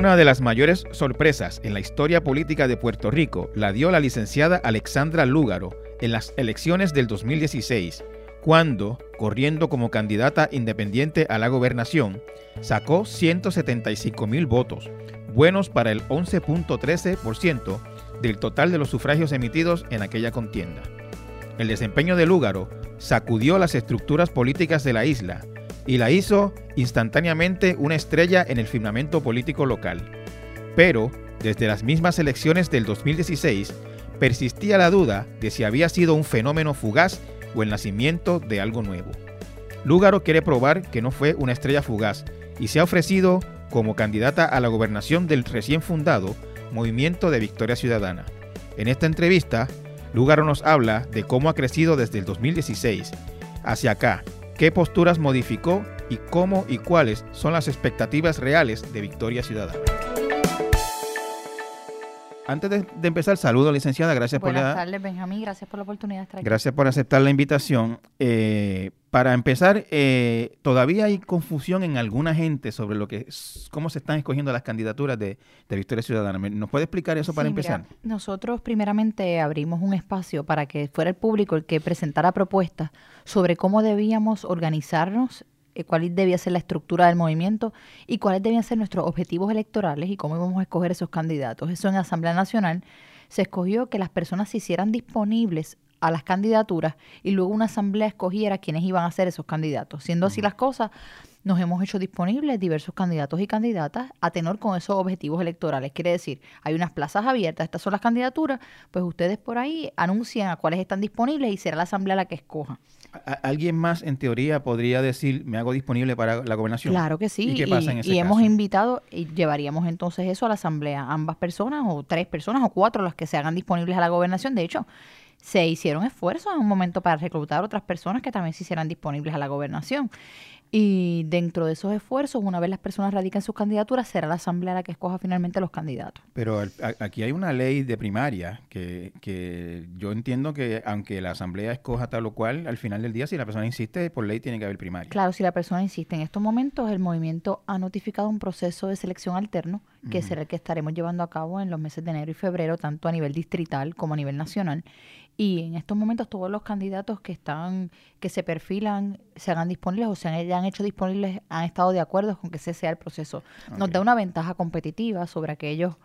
Una de las mayores sorpresas en la historia política de Puerto Rico la dio la licenciada Alexandra Lúgaro en las elecciones del 2016, cuando, corriendo como candidata independiente a la gobernación, sacó 175 mil votos, buenos para el 11.13% del total de los sufragios emitidos en aquella contienda. El desempeño de Lúgaro sacudió las estructuras políticas de la isla y la hizo instantáneamente una estrella en el firmamento político local. Pero, desde las mismas elecciones del 2016, persistía la duda de si había sido un fenómeno fugaz o el nacimiento de algo nuevo. Lúgaro quiere probar que no fue una estrella fugaz y se ha ofrecido como candidata a la gobernación del recién fundado Movimiento de Victoria Ciudadana. En esta entrevista, Lúgaro nos habla de cómo ha crecido desde el 2016 hacia acá, qué posturas modificó y cómo y cuáles son las expectativas reales de Victoria Ciudadana. Antes de, empezar, saludo, licenciada. Gracias por la. tardes, Benjamín. Gracias por la oportunidad de estar aquí. Gracias por aceptar la invitación. Eh, para empezar, eh, todavía hay confusión en alguna gente sobre lo que cómo se están escogiendo las candidaturas de, Victoria Ciudadana. ¿Nos puede explicar eso para empezar? nosotros primeramente abrimos un espacio para que fuera el público el que presentara propuestas sobre cómo debíamos organizarnos cuál debía ser la estructura del movimiento y cuáles debían ser nuestros objetivos electorales y cómo íbamos a escoger esos candidatos. Eso en la Asamblea Nacional se escogió que las personas se hicieran disponibles a las candidaturas y luego una asamblea escogiera quiénes iban a ser esos candidatos. Siendo así las cosas, nos hemos hecho disponibles diversos candidatos y candidatas a tenor con esos objetivos electorales. Quiere decir, hay unas plazas abiertas, estas son las candidaturas, pues ustedes por ahí anuncian a cuáles están disponibles y será la asamblea la que escoja. ¿Alguien más en teoría podría decir, me hago disponible para la gobernación? Claro que sí. ¿Y qué pasa en ese y hemos invitado y llevaríamos entonces eso a la asamblea, ambas personas o tres personas o cuatro las que se hagan disponibles a la gobernación. De hecho, se hicieron esfuerzos en un momento para reclutar otras personas que también se hicieran disponibles a la gobernación. Y dentro de esos esfuerzos, una vez las personas radican sus candidaturas, será la asamblea la que escoja finalmente los candidatos. Pero aquí hay una ley de primaria que, que yo entiendo que aunque la asamblea escoja tal o cual, al final del día, si la persona insiste, por ley tiene que haber primaria. Claro, si la persona insiste. En estos momentos, el movimiento ha notificado un proceso de selección alterno, que será el que estaremos llevando a cabo en los meses de enero y febrero, tanto a nivel distrital como a nivel nacional. Y en estos momentos todos los candidatos que están, que se perfilan, se hagan disponibles o se han, hecho disponibles, han estado de acuerdo con que ese sea el proceso. Nos da una ventaja competitiva sobre aquellos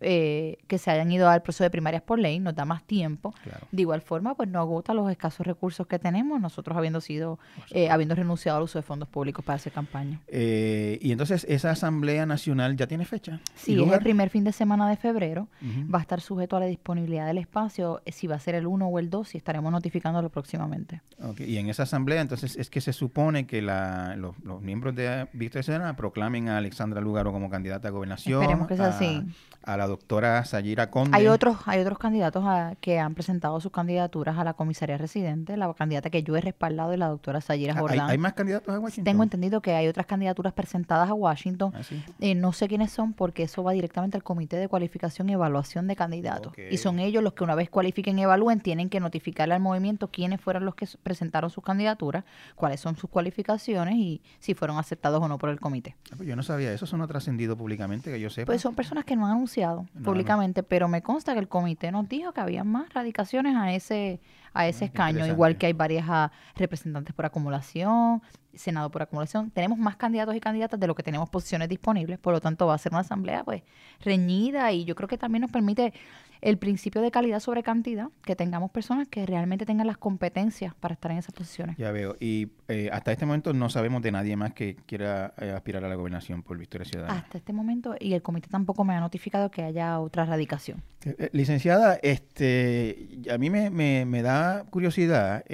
eh, que se hayan ido al proceso de primarias por ley, nos da más tiempo. De igual forma, pues no agota los escasos recursos que tenemos, nosotros habiendo sido, eh, habiendo renunciado al uso de fondos públicos para hacer campaña. Eh, y entonces, ¿esa Asamblea Nacional ya tiene fecha? Sí, es el primer fin de semana de febrero. Va a estar sujeto a la disponibilidad del espacio, si va a ser el 1 o el 2, y estaremos notificándolo próximamente. Y en esa Asamblea, entonces, es que se supone que la, los, miembros de Víctor Ciudadana proclamen a Alexandra Lugaro como candidata a gobernación. Esperemos que sea así. A la doctora Sayira Conde. Hay otros, hay otros candidatos que han presentado sus candidaturas a la comisaría residente. La candidata que yo he respaldado es la doctora Sayira Jordán. ¿Hay, más candidatos a Washington? Tengo entendido que hay otras candidaturas presentadas a Washington. Ah, eh, no sé quiénes son porque eso va directamente al Comité de Cualificación y Evaluación de Candidatos. Y son ellos los que una vez cualifiquen y evalúen tienen que notificarle al movimiento quiénes fueron los que presentaron sus candidaturas, cuáles son sus cualificaciones y si fueron aceptados o no por el comité. Ah, pues yo no sabía eso, eso no ha trascendido públicamente, que yo sepa. Pues son personas que no han anunciado públicamente, pero me consta que el comité nos dijo que había más radicaciones a ese a ese escaño, igual que hay varias ah, representantes por acumulación, Senado por acumulación. Tenemos más candidatos y candidatas de lo que tenemos posiciones disponibles, por lo tanto va a ser una asamblea pues reñida y yo creo que también nos permite el principio de calidad sobre cantidad, que tengamos personas que realmente tengan las competencias para estar en esas posiciones. Ya veo. Y eh, hasta este momento no sabemos de nadie más que quiera eh, aspirar a la gobernación por Victoria Ciudadana. Hasta este momento, y el comité tampoco me ha notificado que haya otra radicación. Eh, licenciada, este, a mí me, me, me da curiosidad.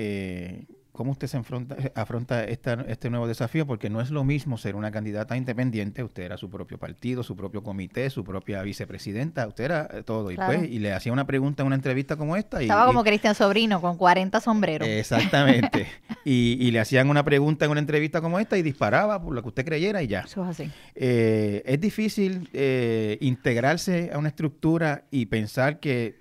Eh, ¿Cómo usted se afronta, afronta este nuevo desafío? Porque no es lo mismo ser una candidata independiente, usted era su propio partido, su propio comité, su propia vicepresidenta, usted era eh, todo. Y, pues, y le hacía una pregunta en una entrevista como esta. Estaba como Cristian Sobrino, con 40 sombreros. Exactamente. y, le hacían una pregunta en una entrevista como esta y disparaba por lo que usted creyera y ya. Eso es así. Eh, es difícil eh, integrarse a una estructura y pensar que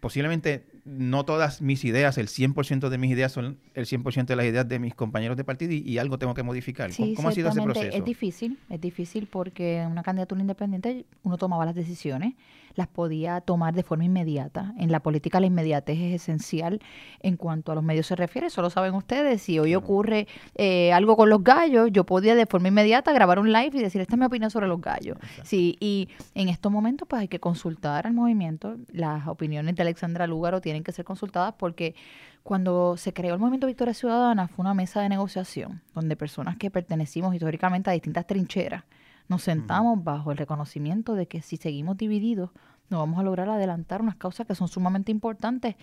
posiblemente no todas mis ideas, el 100% de mis ideas son el 100% de las ideas de mis compañeros de partido y, algo tengo que modificar. ¿Cómo, ha sido ese proceso? Es difícil, es difícil porque en una candidatura independiente uno tomaba las decisiones, las podía tomar de forma inmediata. En la política la inmediatez es esencial en cuanto a los medios se refiere, eso lo saben ustedes. Si hoy ocurre eh, algo con los gallos, yo podía de forma inmediata grabar un live y decir, esta es mi opinión sobre los gallos. Sí, y en estos momentos pues hay que consultar al movimiento, las opiniones de Alexandra Lúgaro tienen que ser consultadas porque cuando se creó el Movimiento Victoria Ciudadana fue una mesa de negociación donde personas que pertenecimos históricamente a distintas trincheras nos sentamos bajo el reconocimiento de que si seguimos divididos no vamos a lograr adelantar unas causas que son sumamente importantes.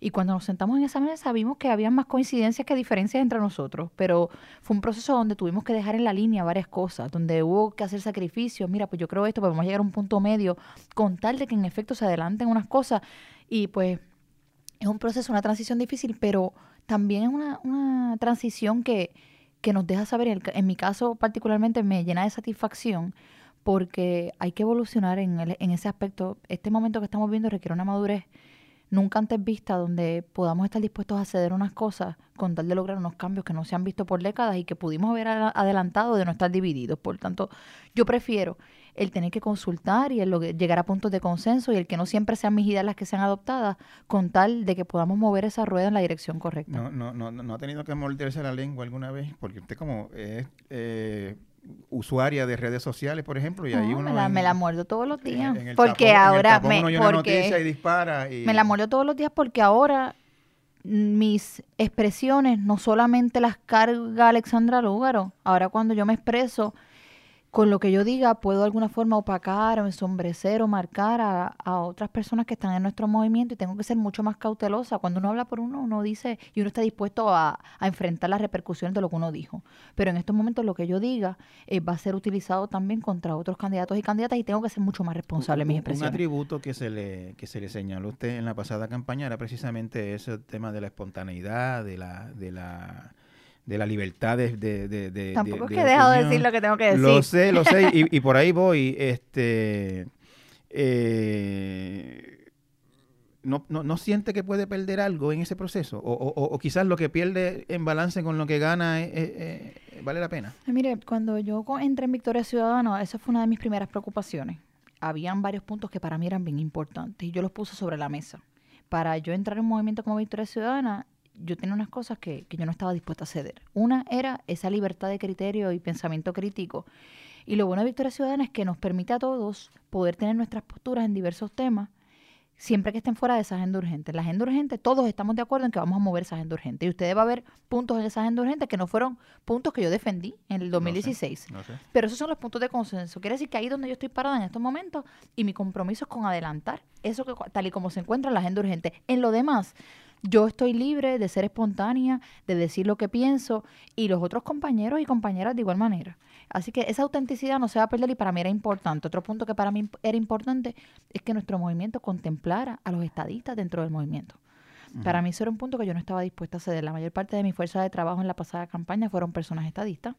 Y cuando nos sentamos en esa mesa vimos que había más coincidencias que diferencias entre nosotros, pero fue un proceso donde tuvimos que dejar en la línea varias cosas, donde hubo que hacer sacrificios. Mira, pues yo creo esto, podemos llegar a un punto medio con tal de que en efecto se adelanten unas cosas. Y pues es un proceso, una transición difícil, pero también es una, una transición que, que nos deja saber, en, en, mi caso particularmente me llena de satisfacción porque hay que evolucionar en, en ese aspecto. Este momento que estamos viendo requiere una madurez nunca antes vista donde podamos estar dispuestos a ceder unas cosas con tal de lograr unos cambios que no se han visto por décadas y que pudimos haber adelantado de no estar divididos. Por tanto, yo prefiero el tener que consultar y el llegar a puntos de consenso y el que no siempre sean mis ideas las que sean adoptadas con tal de que podamos mover esa rueda en la dirección correcta. No, no, no, no ha tenido que morderse la lengua alguna vez porque usted como es... Eh, usuaria de redes sociales, por ejemplo, y ahí uno... Me la, muerdo todos los días. porque ahora me... Porque dispara Me la muerdo todos los días porque ahora mis expresiones no solamente las carga Alexandra Lúgaro, ahora cuando yo me expreso con lo que yo diga puedo de alguna forma opacar o ensombrecer o marcar a, otras personas que están en nuestro movimiento y tengo que ser mucho más cautelosa. Cuando uno habla por uno, uno dice y uno está dispuesto a, enfrentar las repercusiones de lo que uno dijo. Pero en estos momentos lo que yo diga eh, va a ser utilizado también contra otros candidatos y candidatas y tengo que ser mucho más responsable en mis expresiones. Un atributo que se le, que se le señaló a usted en la pasada campaña era precisamente ese tema de la espontaneidad, de la... De la de la libertad de... de, Tampoco es que he dejado de decir lo que tengo que decir. Lo sé, lo sé, y, por ahí voy. Este, eh, no, no, no, siente que puede perder algo en ese proceso? O, o, quizás lo que pierde en balance con lo que gana vale la pena. mire, cuando yo entré en Victoria Ciudadana, esa fue una de mis primeras preocupaciones. Habían varios puntos que para mí eran bien importantes y yo los puse sobre la mesa. Para yo entrar en un movimiento como Victoria Ciudadana, yo tenía unas cosas que, que, yo no estaba dispuesta a ceder. Una era esa libertad de criterio y pensamiento crítico. Y lo bueno de Victoria Ciudadana es que nos permite a todos poder tener nuestras posturas en diversos temas, siempre que estén fuera de esa agenda urgente. La agenda urgente, todos estamos de acuerdo en que vamos a mover esa agenda urgente. Y ustedes va a ver puntos en esa agenda urgente que no fueron puntos que yo defendí en el 2016. Pero esos son los puntos de consenso. Quiere decir que ahí donde yo estoy parada en estos momentos y mi compromiso es con adelantar eso que tal y como se encuentra en la agenda urgente. En lo demás, yo estoy libre de ser espontánea, de decir lo que pienso y los otros compañeros y compañeras de igual manera. Así que esa autenticidad no se va a perder y para mí era importante. Otro punto que para mí era importante es que nuestro movimiento contemplara a los estadistas dentro del movimiento. Para mí eso era un punto que yo no estaba dispuesta a ceder. La mayor parte de mi fuerza de trabajo en la pasada campaña fueron personas estadistas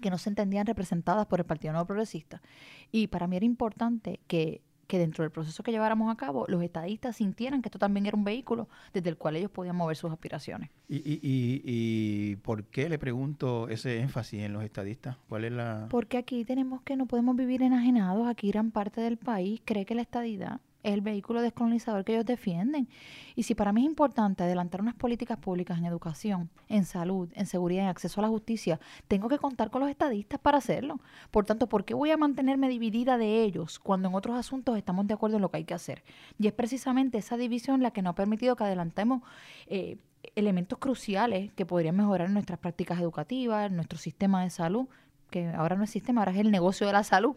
que no se entendían representadas por el Partido Nuevo Progresista. Y para mí era importante que que dentro del proceso que lleváramos a cabo, los estadistas sintieran que esto también era un vehículo desde el cual ellos podían mover sus aspiraciones. ¿Y, y, y, y por qué le pregunto ese énfasis en los estadistas? ¿Cuál es la...? Porque aquí tenemos que no podemos vivir enajenados. Aquí gran parte del país cree que la estadidad es el vehículo descolonizador que ellos defienden. Y si para mí es importante adelantar unas políticas públicas en educación, en salud, en seguridad, en acceso a la justicia, tengo que contar con los estadistas para hacerlo. Por tanto, ¿por qué voy a mantenerme dividida de ellos cuando en otros asuntos estamos de acuerdo en lo que hay que hacer? Y es precisamente esa división la que nos ha permitido que adelantemos eh, elementos cruciales que podrían mejorar nuestras prácticas educativas, nuestro sistema de salud, que ahora no es sistema, ahora es el negocio de la salud.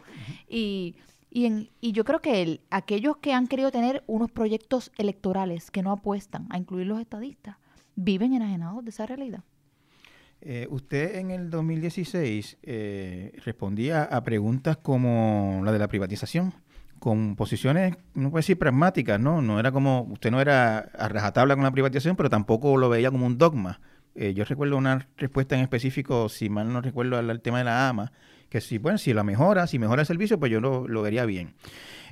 Y y, y yo creo que el, aquellos que han querido tener unos proyectos electorales que no apuestan a incluir los estadistas, viven enajenados de esa realidad. Eh, usted en el 2016 eh, respondía a preguntas como la de la privatización, con posiciones, no puedo decir pragmáticas, ¿no? No era como, usted no era a rajatabla con la privatización, pero tampoco lo veía como un dogma. Eh, yo recuerdo una respuesta en específico, si mal no recuerdo, al tema de la AMA, que si, bueno, si la mejora, si mejora el servicio, pues yo lo, lo vería bien.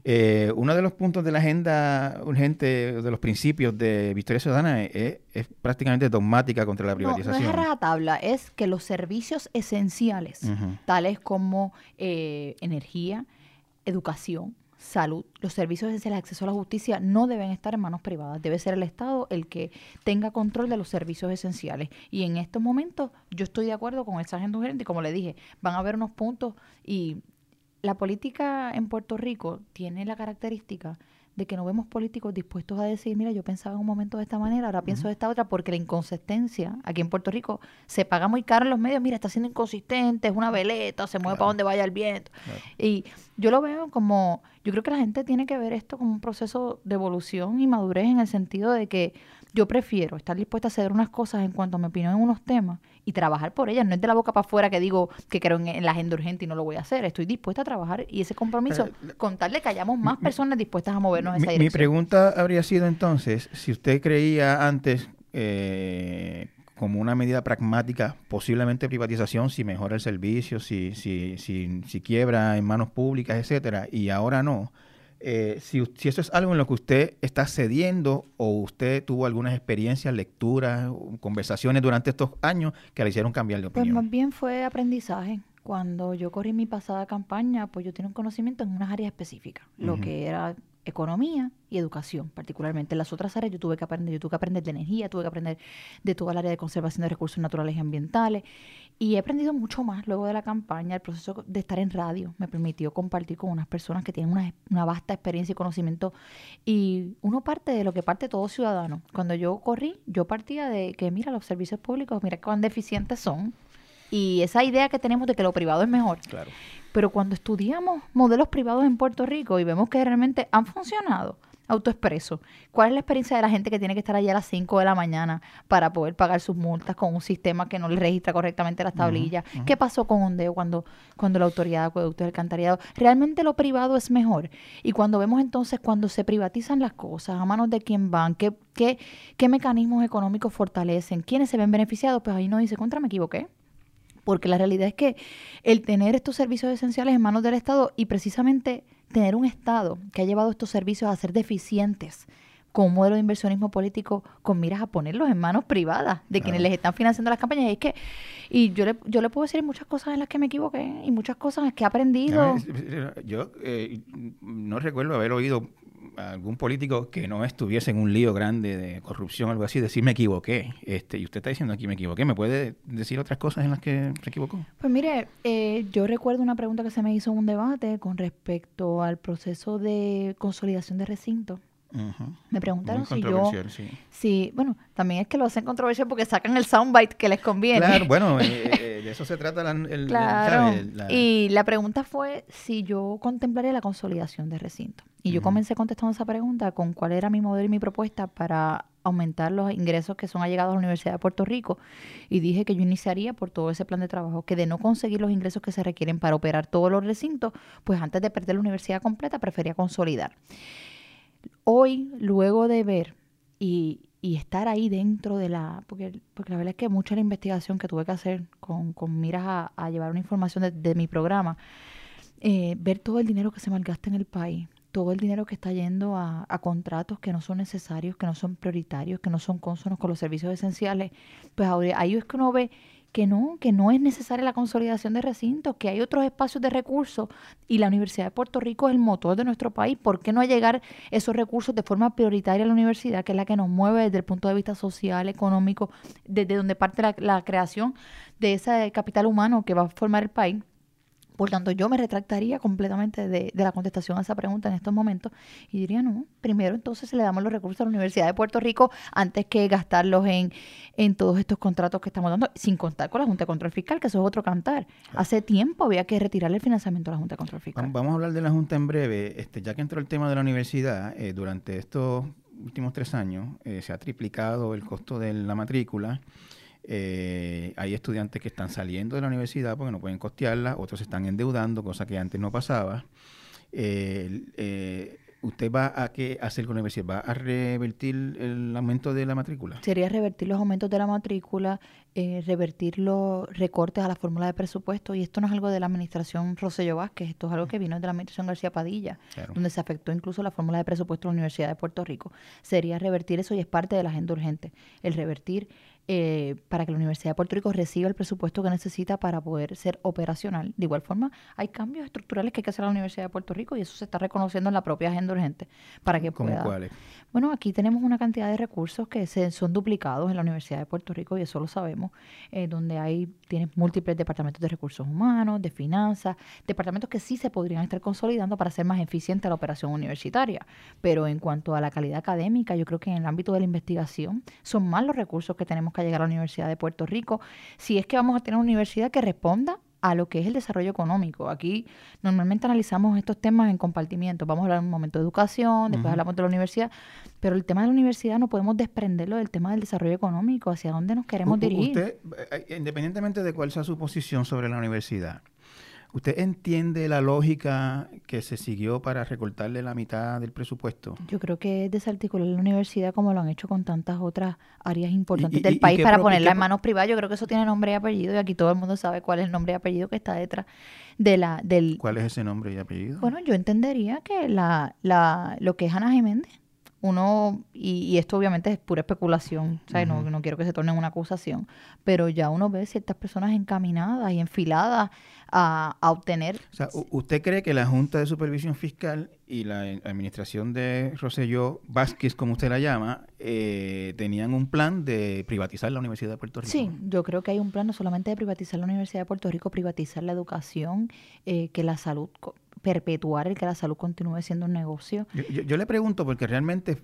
Eh, uno de los puntos de la agenda urgente, de los principios de Victoria Ciudadana, es, prácticamente dogmática contra la privatización. No, es rajatabla, es que los servicios esenciales, tales como eh, energía, educación, salud, los servicios esenciales acceso a la justicia no deben estar en manos privadas. Debe ser el Estado el que tenga control de los servicios esenciales. Y en estos momentos yo estoy de acuerdo con esa agenda urgente y como le dije, van a haber unos puntos y la política en Puerto Rico tiene la característica de que no vemos políticos dispuestos a decir, mira, yo pensaba en un momento de esta manera, ahora pienso de esta otra, porque la inconsistencia aquí en Puerto Rico se paga muy caro en los medios, mira, está siendo inconsistente, es una veleta, se mueve para donde vaya el viento. Y yo lo veo como, yo creo que la gente tiene que ver esto como un proceso de evolución y madurez en el sentido de que yo prefiero estar dispuesta a ceder unas cosas en cuanto a mi opinión en unos temas y trabajar por ellas. No es de la boca para afuera que digo que creo en, la agenda urgente y no lo voy a hacer. Estoy dispuesta a trabajar y ese compromiso, contarle que hayamos más personas dispuestas a movernos en esa dirección. Mi pregunta habría sido entonces, si usted creía antes eh, como una medida pragmática, posiblemente privatización, si mejora el servicio, si, si, si, si quiebra en manos públicas, etcétera, y ahora no eh, si, eso es algo en lo que usted está cediendo o usted tuvo algunas experiencias, lecturas, conversaciones durante estos años que le hicieron cambiar de pues opinión. Pues más bien fue aprendizaje. Cuando yo corrí mi pasada campaña, pues yo tenía un conocimiento en unas áreas específicas, lo que era economía y educación, particularmente. En las otras áreas yo tuve que aprender, yo tuve que aprender de energía, tuve que aprender de toda el área de conservación de recursos naturales y ambientales. Y he aprendido mucho más luego de la campaña. El proceso de estar en radio me permitió compartir con unas personas que tienen una, una vasta experiencia y conocimiento. Y uno parte de lo que parte todo ciudadano. Cuando yo corrí, yo partía de que, mira, los servicios públicos, mira cuán deficientes son. Y esa idea que tenemos de que lo privado es mejor. Claro. Pero cuando estudiamos modelos privados en Puerto Rico y vemos que realmente han funcionado, autoexpreso. ¿Cuál es la experiencia de la gente que tiene que estar allá a las 5 de la mañana para poder pagar sus multas con un sistema que no le registra correctamente las tablillas? ¿Qué pasó con Ondeo cuando, cuando la autoridad de acueductos del alcantarillado? Realmente lo privado es mejor. Y cuando vemos entonces cuando se privatizan las cosas, a manos de quién van, qué, qué, qué mecanismos económicos fortalecen, quiénes se ven beneficiados, pues ahí no dice, contra, me equivoqué porque la realidad es que el tener estos servicios esenciales en manos del Estado y precisamente tener un Estado que ha llevado estos servicios a ser deficientes con un modelo de inversionismo político con miras a ponerlos en manos privadas de quienes les están financiando las campañas. Y es que, y yo le, yo le puedo decir muchas cosas en las que me equivoqué y muchas cosas que he aprendido. Yo eh, no recuerdo haber oído algún político que no estuviese en un lío grande de corrupción o algo así, decir me equivoqué. Este, y usted está diciendo aquí me equivoqué. ¿Me puede decir otras cosas en las que se equivocó? Pues mire, eh, yo recuerdo una pregunta que se me hizo en un debate con respecto al proceso de consolidación de recinto. Me preguntaron si yo... Sí. bueno, también es que lo hacen controversial porque sacan el soundbite que les conviene. Claro, bueno, eh, eh, de eso se trata el, claro. Y la pregunta fue si yo contemplaría la consolidación de recinto. Y yo comencé contestando esa pregunta con cuál era mi modelo y mi propuesta para aumentar los ingresos que son allegados a la Universidad de Puerto Rico y dije que yo iniciaría por todo ese plan de trabajo, que de no conseguir los ingresos que se requieren para operar todos los recintos, pues antes de perder la universidad completa prefería consolidar. Hoy, luego de ver y, estar ahí dentro de la, porque, porque la verdad es que mucha la investigación que tuve que hacer con, con miras a, llevar una información de, mi programa, eh, ver todo el dinero que se malgasta en el país, todo el dinero que está yendo a, contratos que no son necesarios, que no son prioritarios, que no son consonos con los servicios esenciales, pues ahí es que uno ve que no, que no es necesaria la consolidación de recintos, que hay otros espacios de recursos y la Universidad de Puerto Rico es el motor de nuestro país. ¿Por qué no llegar esos recursos de forma prioritaria a la universidad, que es la que nos mueve desde el punto de vista social, económico, desde donde parte la, la creación de ese capital humano que va a formar el país? Por tanto, yo me retractaría completamente de, la contestación a esa pregunta en estos momentos y diría, no, primero entonces le damos los recursos a la Universidad de Puerto Rico antes que gastarlos en, en todos estos contratos que estamos dando, sin contar con la Junta de Control Fiscal, que eso es otro cantar. Hace tiempo había que retirarle el financiamiento a la Junta de Control Fiscal. Vamos a hablar de la Junta en breve. Este, ya que entró el tema de la universidad, eh, durante estos últimos tres años eh, se ha triplicado el costo de la matrícula. Eh, hay estudiantes que están saliendo de la universidad porque no pueden costearla, otros se están endeudando, cosa que antes no pasaba. Eh, ¿Usted va a qué hacer con la universidad? ¿Va a revertir el aumento de la matrícula? Sería revertir los aumentos de la matrícula. eh, revertir los recortes a la fórmula de presupuesto. Y esto no es algo de la administración Rosselló Vázquez, esto es algo que vino de la administración García Padilla, donde se afectó incluso la fórmula de presupuesto de la Universidad de Puerto Rico. Sería revertir eso y es parte de la agenda urgente, el revertir eh, para que la Universidad de Puerto Rico reciba el presupuesto que necesita para poder ser operacional. De igual forma, hay cambios estructurales que hay que hacer en la Universidad de Puerto Rico y eso se está reconociendo en la propia agenda urgente para que pueda. cuáles? Bueno, aquí tenemos una cantidad de recursos que se, son duplicados en la Universidad de Puerto Rico y eso lo sabemos, eh, donde hay tienes múltiples departamentos de recursos humanos, de finanzas, departamentos que sí se podrían estar consolidando para hacer más eficiente la operación universitaria. Pero en cuanto a la calidad académica, yo creo que en el ámbito de la investigación son más los recursos que tenemos que llegar a la Universidad de Puerto Rico, si es que vamos a tener una universidad que responda a lo que es el desarrollo económico. Aquí normalmente analizamos estos temas en compartimientos. Vamos a hablar un momento de educación, después hablamos de la universidad, pero el tema de la universidad no podemos desprenderlo del tema del desarrollo económico, hacia dónde nos queremos dirigir. Usted, eh, independientemente de cuál sea su posición sobre la universidad, ¿Usted entiende la lógica que se siguió para recortarle la mitad del presupuesto? Yo creo que es desarticular la universidad como lo han hecho con tantas otras áreas importantes del país para ponerla en manos privadas. Yo creo que eso tiene nombre y apellido y aquí todo el mundo sabe cuál es el nombre y apellido que está detrás de la del. ¿Cuál es ese nombre y apellido? Bueno, yo entendería que la, la lo que es Ana Jiménez uno, y, esto obviamente es pura especulación, no, no, quiero que se torne en una acusación, pero ya uno ve ciertas personas encaminadas y enfiladas a, obtener... O sea, ¿usted cree que la Junta de Supervisión Fiscal y la administración de Roselló Vázquez, como usted la llama, eh, tenían un plan de privatizar la Universidad de Puerto Rico? Sí, yo creo que hay un plan no solamente de privatizar la Universidad de Puerto Rico, privatizar la educación, eh, que la salud perpetuar el que la salud continúe siendo un negocio. Yo, le pregunto porque realmente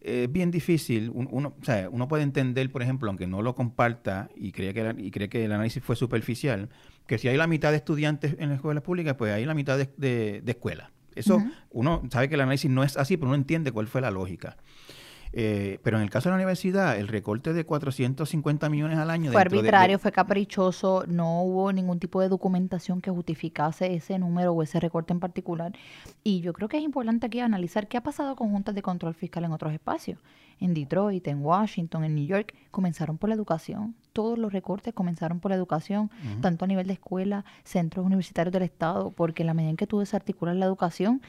es bien difícil, uno, o sea, uno puede entender, por ejemplo, aunque no lo comparta y cree que, y cree que el análisis fue superficial, que si hay la mitad de estudiantes en las escuelas públicas, pues hay la mitad de, de, escuelas. Eso, uno sabe que el análisis no es así, pero uno entiende cuál fue la lógica. Eh, pero en el caso de la universidad, el recorte de 450 millones al año... Fue arbitrario, fue caprichoso, no hubo ningún tipo de documentación que justificase ese número o ese recorte en particular. Y yo creo que es importante aquí analizar qué ha pasado con juntas de control fiscal en otros espacios. En Detroit, en Washington, en New York, comenzaron por la educación. Todos los recortes comenzaron por la educación, tanto a nivel de escuela, centros universitarios del Estado, porque en la medida en que tú desarticulas la educación,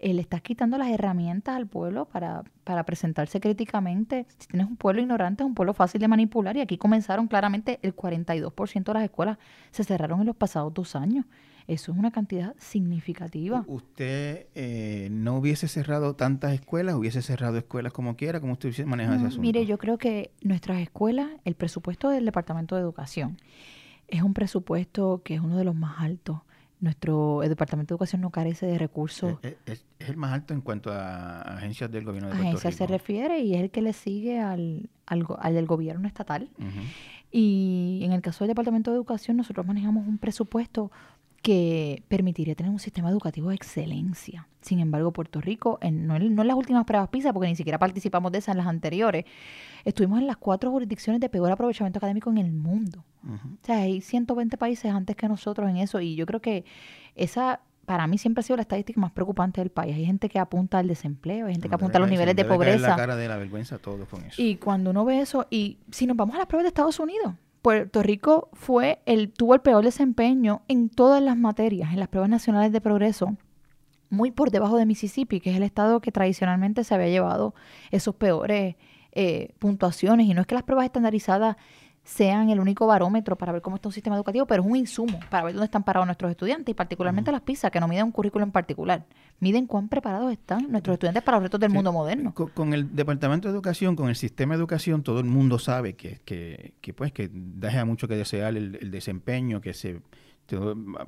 eh, le estás quitando las herramientas al pueblo para, para presentarse críticamente. Si tienes un pueblo ignorante, es un pueblo fácil de manipular y aquí comenzaron claramente el 42% de las escuelas se cerraron en los pasados dos años. Eso es una cantidad significativa. ¿Usted eh, no hubiese cerrado tantas escuelas? ¿Hubiese cerrado escuelas como quiera? ¿Cómo usted maneja ese asunto? Mire, yo creo que nuestras escuelas, el presupuesto del Departamento de Educación, es un presupuesto que es uno de los más altos nuestro Departamento de Educación no carece de recursos. Es, el más alto en cuanto a agencias del gobierno de Puerto Agencias se refiere y es el que le sigue al, al, del gobierno estatal. Y en el caso del Departamento de Educación, nosotros manejamos un presupuesto que permitiría tener un sistema educativo de excelencia. Sin embargo, Puerto Rico, en, no, en, las últimas pruebas PISA, porque ni siquiera participamos de esas en las anteriores, estuvimos en las cuatro jurisdicciones de peor aprovechamiento académico en el mundo. O sea, hay 120 países antes que nosotros en eso y yo creo que esa para mí siempre ha sido la estadística más preocupante del país. Hay gente que apunta al desempleo, hay gente que apunta a los niveles de pobreza. La cara de la vergüenza todo con eso. Y cuando uno ve eso, y si nos vamos a las pruebas de Estados Unidos, Puerto Rico fue el, tuvo el peor desempeño en todas las materias, en las pruebas nacionales de progreso, muy por debajo de Mississippi, que es el estado que tradicionalmente se había llevado esos peores eh, puntuaciones. Y no es que las pruebas estandarizadas sean el único barómetro para ver cómo está un sistema educativo, pero es un insumo para ver dónde están parados nuestros estudiantes y particularmente las PISA, que no miden un currículo en particular, miden cuán preparados están nuestros estudiantes para los retos del mundo moderno. Con, el Departamento de Educación, con el sistema de educación, todo el mundo sabe que, que, que pues que deja mucho que desear el, desempeño, que se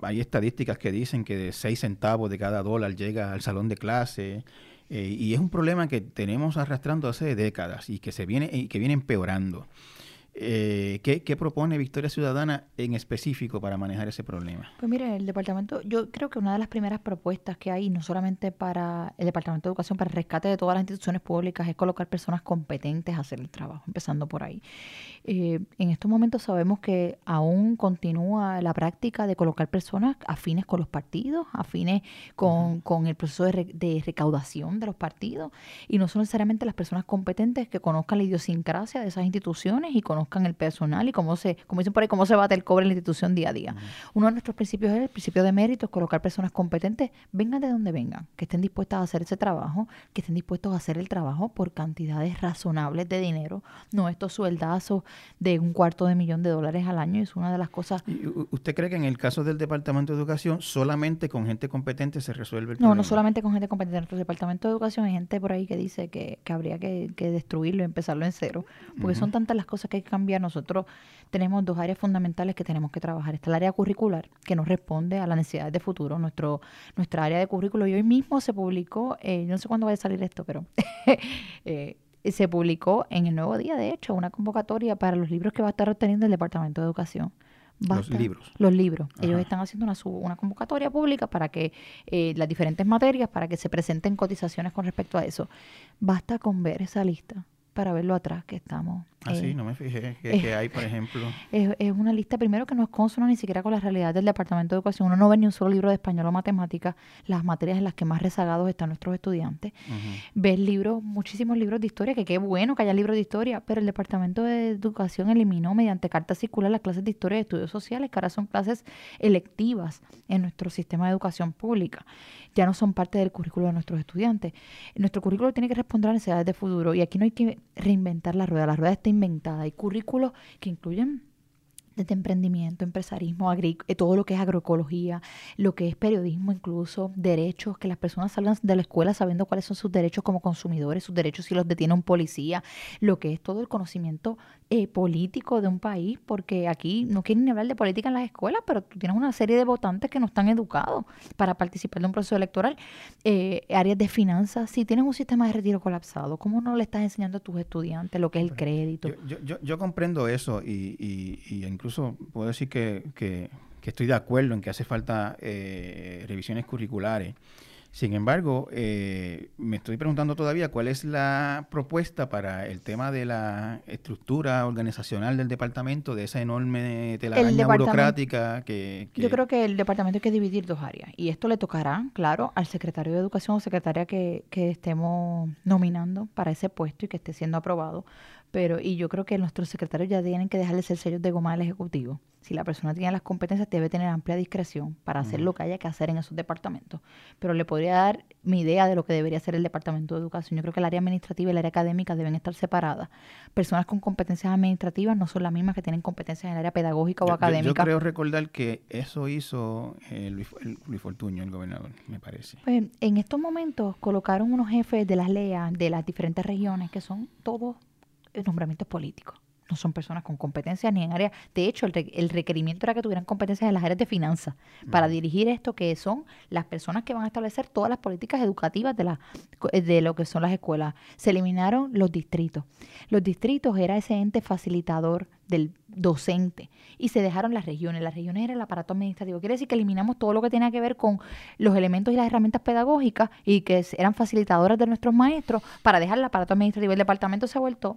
hay estadísticas que dicen que de 6 centavos de cada dólar llega al salón de clase. Eh, y es un problema que tenemos arrastrando hace décadas y que se viene y que viene empeorando. Eh, ¿qué, propone Victoria Ciudadana en específico para manejar ese problema? Pues mire, el departamento, yo creo que una de las primeras propuestas que hay, no solamente para el Departamento de Educación, para el rescate de todas las instituciones públicas, es colocar personas competentes a hacer el trabajo, empezando por ahí. Eh, en estos momentos sabemos que aún continúa la práctica de colocar personas afines con los partidos, afines con, con el proceso de, de recaudación de los partidos, y no son necesariamente las personas competentes que conozcan la idiosincrasia de esas instituciones y conozcan el personal y cómo se, como dicen por ahí, cómo se bate el cobre en la institución día a día. Uno de nuestros principios es el principio de mérito, colocar personas competentes, vengan de donde vengan, que estén dispuestas a hacer ese trabajo, que estén dispuestos a hacer el trabajo por cantidades razonables de dinero, no estos sueldazos de un cuarto de millón de dólares al año, es una de las cosas... ¿Usted cree que en el caso del Departamento de Educación solamente con gente competente se resuelve el problema? No, no solamente con gente competente. En nuestro Departamento de Educación hay gente por ahí que dice que, habría que, destruirlo y empezarlo en cero, porque son tantas las cosas que hay que cambiar. Nosotros tenemos dos áreas fundamentales que tenemos que trabajar. Está el área curricular, que nos responde a las necesidades de futuro. Nuestro, nuestra área de currículo, y hoy mismo se publicó, eh, no sé cuándo va a salir esto, pero... eh, se publicó en el nuevo día, de hecho, una convocatoria para los libros que va a estar obteniendo el Departamento de Educación. los libros. Los libros. Ellos están haciendo una, una convocatoria pública para que eh, las diferentes materias, para que se presenten cotizaciones con respecto a eso. Basta con ver esa lista para verlo atrás que estamos. Ah, sí, eh, no me fijé. ¿Qué, hay, por ejemplo? Es, una lista, primero, que no es consona ni siquiera con la realidad del Departamento de Educación. Uno no ve ni un solo libro de español o matemáticas, las materias en las que más rezagados están nuestros estudiantes. Ves libros, muchísimos libros de historia, que qué bueno que haya libros de historia, pero el Departamento de Educación eliminó mediante carta circular las clases de historia y estudios sociales, que ahora son clases electivas en nuestro sistema de educación pública. Ya no son parte del currículo de nuestros estudiantes. Nuestro currículo tiene que responder a necesidades de futuro y aquí no hay que reinventar la rueda. La rueda está inventada. Hay currículos que incluyen desde emprendimiento, empresarismo, eh, todo lo que es agroecología, lo que es periodismo, incluso derechos, que las personas salgan de la escuela sabiendo cuáles son sus derechos como consumidores, sus derechos si los detiene un policía, lo que es todo el conocimiento eh, político de un país, porque aquí no quieren ni hablar de política en las escuelas, pero tú tienes una serie de votantes que no están educados para participar de un proceso electoral. Eh, áreas de finanzas, si tienes un sistema de retiro colapsado, ¿cómo no le estás enseñando a tus estudiantes lo que es el crédito? Yo, yo, yo comprendo eso y, y, y incluso puedo decir que, estoy de acuerdo en que hace falta eh, revisiones curriculares. Sin embargo, eh, me estoy preguntando todavía cuál es la propuesta para el tema de la estructura organizacional del departamento, de esa enorme telaraña burocrática que, Yo creo que el departamento hay que dividir dos áreas y esto le tocará, claro, al secretario de Educación o secretaria que, que estemos nominando para ese puesto y que esté siendo aprobado pero y yo creo que nuestros secretarios ya tienen que dejarle ser sellos de goma al ejecutivo. Si la persona tiene las competencias, debe tener amplia discreción para hacer lo que haya que hacer en esos departamentos. Pero le podría dar mi idea de lo que debería ser el departamento de educación. Yo creo que el área administrativa y el área académica deben estar separadas. Personas con competencias administrativas no son las mismas que tienen competencias en el área pedagógica o académica. Yo, creo recordar que eso hizo eh, Luis, Luis, Fortuño, el gobernador, me parece. Pues, en estos momentos colocaron unos jefes de las LEA de las diferentes regiones que son todos nombramientos políticos. No son personas con competencias ni en área. De hecho, el, requerimiento era que tuvieran competencias en las áreas de finanzas para dirigir esto, que son las personas que van a establecer todas las políticas educativas de, la, de lo que son las escuelas. Se eliminaron los distritos. Los distritos era ese ente facilitador del docente y se dejaron las regiones. Las regiones era el aparato administrativo. Quiere decir que eliminamos todo lo que tenía que ver con los elementos y las herramientas pedagógicas y que eran facilitadoras de nuestros maestros para dejar el aparato administrativo. El departamento se ha vuelto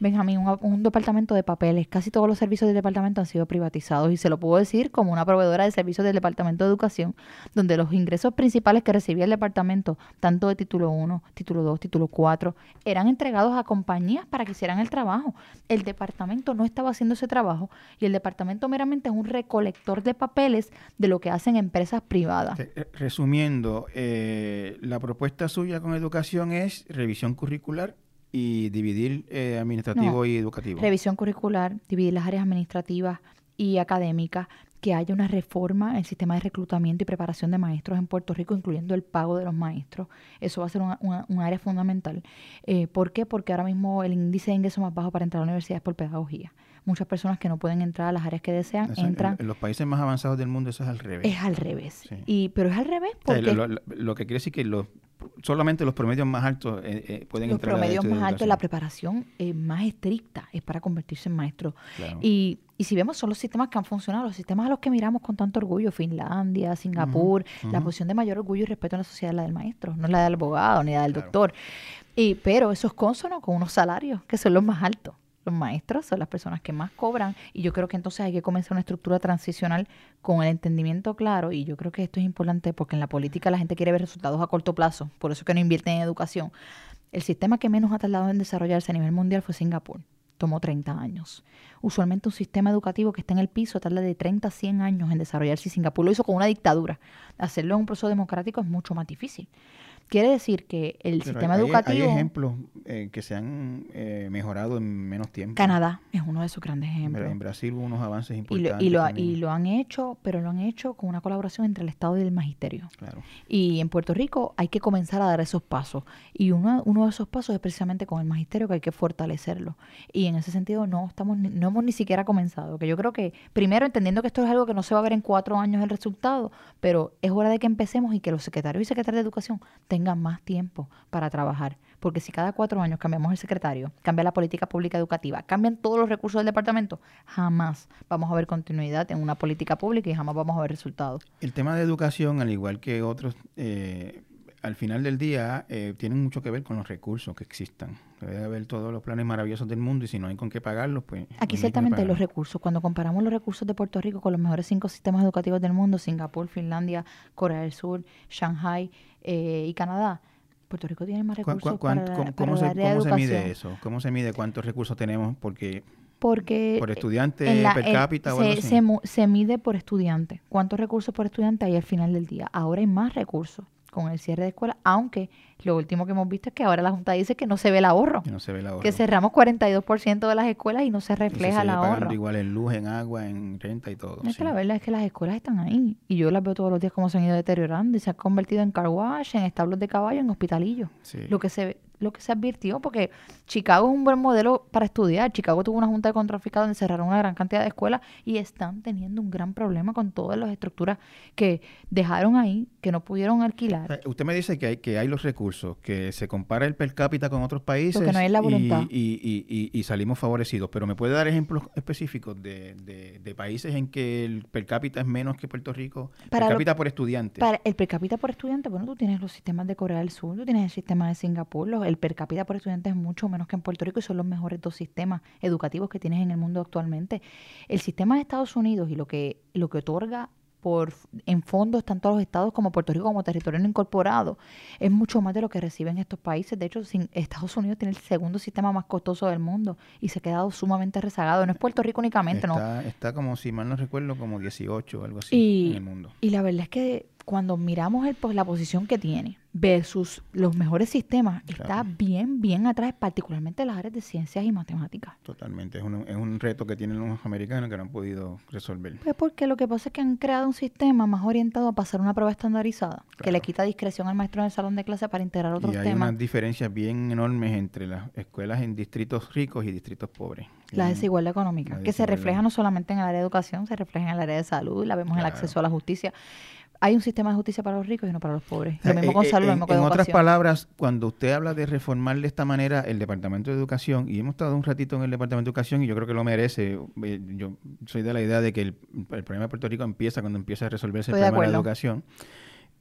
Benjamín, un, un, departamento de papeles. Casi todos los servicios del departamento han sido privatizados y se lo puedo decir como una proveedora de servicios del departamento de educación, donde los ingresos principales que recibía el departamento, tanto de título 1, título 2, título 4, eran entregados a compañías para que hicieran el trabajo. El departamento no estaba haciendo ese trabajo y el departamento meramente es un recolector de papeles de lo que hacen empresas privadas. Eh, resumiendo, eh, la propuesta suya con educación es revisión curricular y dividir eh, administrativo y educativo. Revisión curricular, dividir las áreas administrativas y académicas, que haya una reforma en el sistema de reclutamiento y preparación de maestros en Puerto Rico, incluyendo el pago de los maestros. Eso va a ser un área fundamental. Eh, ¿Por qué? Porque ahora mismo el índice de ingreso más bajo para entrar a la universidad es por pedagogía muchas personas que no pueden entrar a las áreas que desean entran. En, los países más avanzados del mundo eso es al revés. Es al revés. Y, pero es al revés porque... lo, que quiere decir que los, solamente los promedios más altos eh, eh, pueden entrar Los promedios más altos, la preparación más estricta es para convertirse en maestro. Y, y si vemos, son los sistemas que han funcionado, los sistemas a los que miramos con tanto orgullo, Finlandia, Singapur, la posición de mayor orgullo y respeto en la sociedad es la del maestro, no es la del abogado ni la del doctor. Y, pero eso es consono con unos salarios que son los más altos los maestros son las personas que más cobran y yo creo que entonces hay que comenzar una estructura transicional con el entendimiento claro y yo creo que esto es importante porque en la política la gente quiere ver resultados a corto plazo, por eso que no invierten en educación. El sistema que menos ha tardado en desarrollarse a nivel mundial fue Singapur tomó 30 años. Usualmente un sistema educativo que está en el piso tarda de 30 a 100 años en desarrollarse y Singapur lo hizo con una dictadura. Hacerlo en un proceso democrático es mucho más difícil. Quiere decir que el sistema educativo... Hay ejemplos eh, que se han eh, mejorado en menos tiempo. Canadá es uno de sus grandes ejemplos. En Brasil hubo unos avances importantes. Y lo, y lo, han hecho, pero lo han hecho con una colaboración entre el Estado y el Magisterio. Claro. Y en Puerto Rico hay que comenzar a dar esos pasos. Y uno, uno de esos pasos es precisamente con el Magisterio, que hay que fortalecerlo. Y en ese sentido no, estamos, no hemos ni siquiera comenzado. Que yo creo que, primero, entendiendo que esto es algo que no se va a ver en cuatro años el resultado, pero es hora de que empecemos y que los secretarios y secretarias de educación tengan más tiempo para trabajar. Porque si cada cuatro años cambiamos el secretario, cambia la política pública educativa, cambian todos los recursos del departamento, jamás vamos a ver continuidad en una política pública y jamás vamos a ver resultados. El tema de educación, al igual que otros, eh, al final del día eh, tienen mucho que ver con los recursos que existan. Debe haber todos los planes maravillosos del mundo y si no hay con qué pagarlos, pues... Aquí ciertamente los recursos. Cuando comparamos los recursos de Puerto Rico con los mejores cinco sistemas educativos del mundo, Singapur, Finlandia, Corea del Sur, Shanghai eh, y Canadá, Puerto Rico tiene más recursos para, ¿Cómo, se, mide eso? ¿Cómo se mide cuántos recursos tenemos? Porque porque por estudiante per cápita o se, se, mide por estudiante. ¿Cuántos recursos por estudiante hay al final del día? Ahora hay más recursos con el cierre de escuela, aunque lo último que hemos visto es que ahora la Junta dice que no se ve el ahorro. Que no se ve el ahorro. Que cerramos 42% de las escuelas y no se refleja el ahorro. igual en luz, en agua, en renta y todo. Es que la verdad es que las escuelas están ahí y yo las veo todos los días como se han ido deteriorando y se han convertido en car wash, en establos de caballo, en hospitalillos. Lo que se lo que se advirtió, porque Chicago es un buen modelo para estudiar. Chicago tuvo una junta de contraficados donde cerraron una gran cantidad de escuelas y están teniendo un gran problema con todas las estructuras que dejaron ahí, que no pudieron alquilar. Eh, usted me dice que hay, que hay los recursos, que se compara el per cápita con otros países no hay la voluntad. Y, salimos favorecidos, pero ¿me puede dar ejemplos específicos de, de, países en que el per cápita es menos que Puerto Rico? per cápita por estudiante. Para el per cápita por estudiante, bueno, tú tienes los sistemas de Corea del Sur, tú tienes el sistema de Singapur, los, el per cápita por estudiante es mucho menos que en Puerto Rico y son los mejores dos sistemas educativos que tienes en el mundo actualmente. El sistema de Estados Unidos y lo que, lo que otorga por en fondos tanto los estados como Puerto Rico como territorio no incorporado es mucho más de lo que reciben estos países. De hecho, sin, Estados Unidos tiene el segundo sistema más costoso del mundo y se ha quedado sumamente rezagado. No es Puerto Rico únicamente, está, ¿no? Está como, si mal no recuerdo, como 18 o algo así en el mundo. Y la verdad es que cuando miramos el, pues, la posición que tiene versus los mejores sistemas, está bien, bien atrás, particularmente en las áreas de ciencias y matemáticas. Totalmente, es un, es un reto que tienen los americanos que no han podido resolver. Pues porque lo que pasa es que han creado un sistema más orientado a pasar una prueba estandarizada, que le quita discreción al maestro en el salón de clase para integrar otros temas. Y hay unas diferencias bien enormes entre las escuelas en distritos ricos y distritos pobres. La desigualdad económica, que se refleja no solamente en el área de educación, se refleja en el área de salud, la vemos en el acceso a la justicia hay un sistema de justicia para los ricos y no para los pobres. Lo mismo con salud, lo mismo con En otras palabras, cuando usted habla de reformar de esta manera el Departamento de Educación, y hemos estado un ratito en el Departamento de Educación y yo creo que lo merece, eh, yo soy de la idea de que el, problema de Puerto Rico empieza cuando empieza a resolverse el problema de la educación.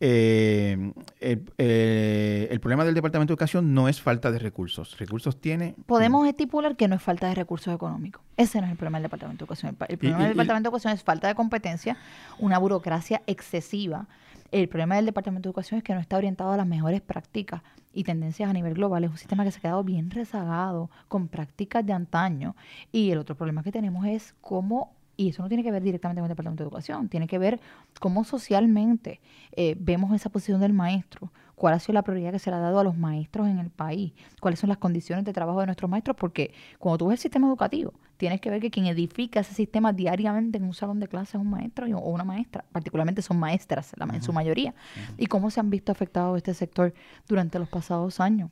Eh, eh, el, problema del Departamento de Educación no es falta de recursos. Recursos tiene... Podemos estipular que no es falta de recursos económicos. Ese no es el problema del Departamento de Educación. El, problema del Departamento de Educación es falta de competencia, una burocracia excesiva. El problema del Departamento de Educación es que no está orientado a las mejores prácticas y tendencias a nivel global. Es un sistema que se ha quedado bien rezagado con prácticas de antaño. Y el otro problema que tenemos es cómo y eso no tiene que ver directamente con el Departamento de Educación, tiene que ver cómo socialmente eh, vemos esa posición del maestro, cuál ha sido la prioridad que se le ha dado a los maestros en el país, cuáles son las condiciones de trabajo de nuestros maestros, porque cuando tú ves el sistema educativo, tienes que ver que quien edifica ese sistema diariamente en un salón de clases es un maestro o una maestra, particularmente son maestras en su mayoría, y cómo se han visto afectados este sector durante los pasados años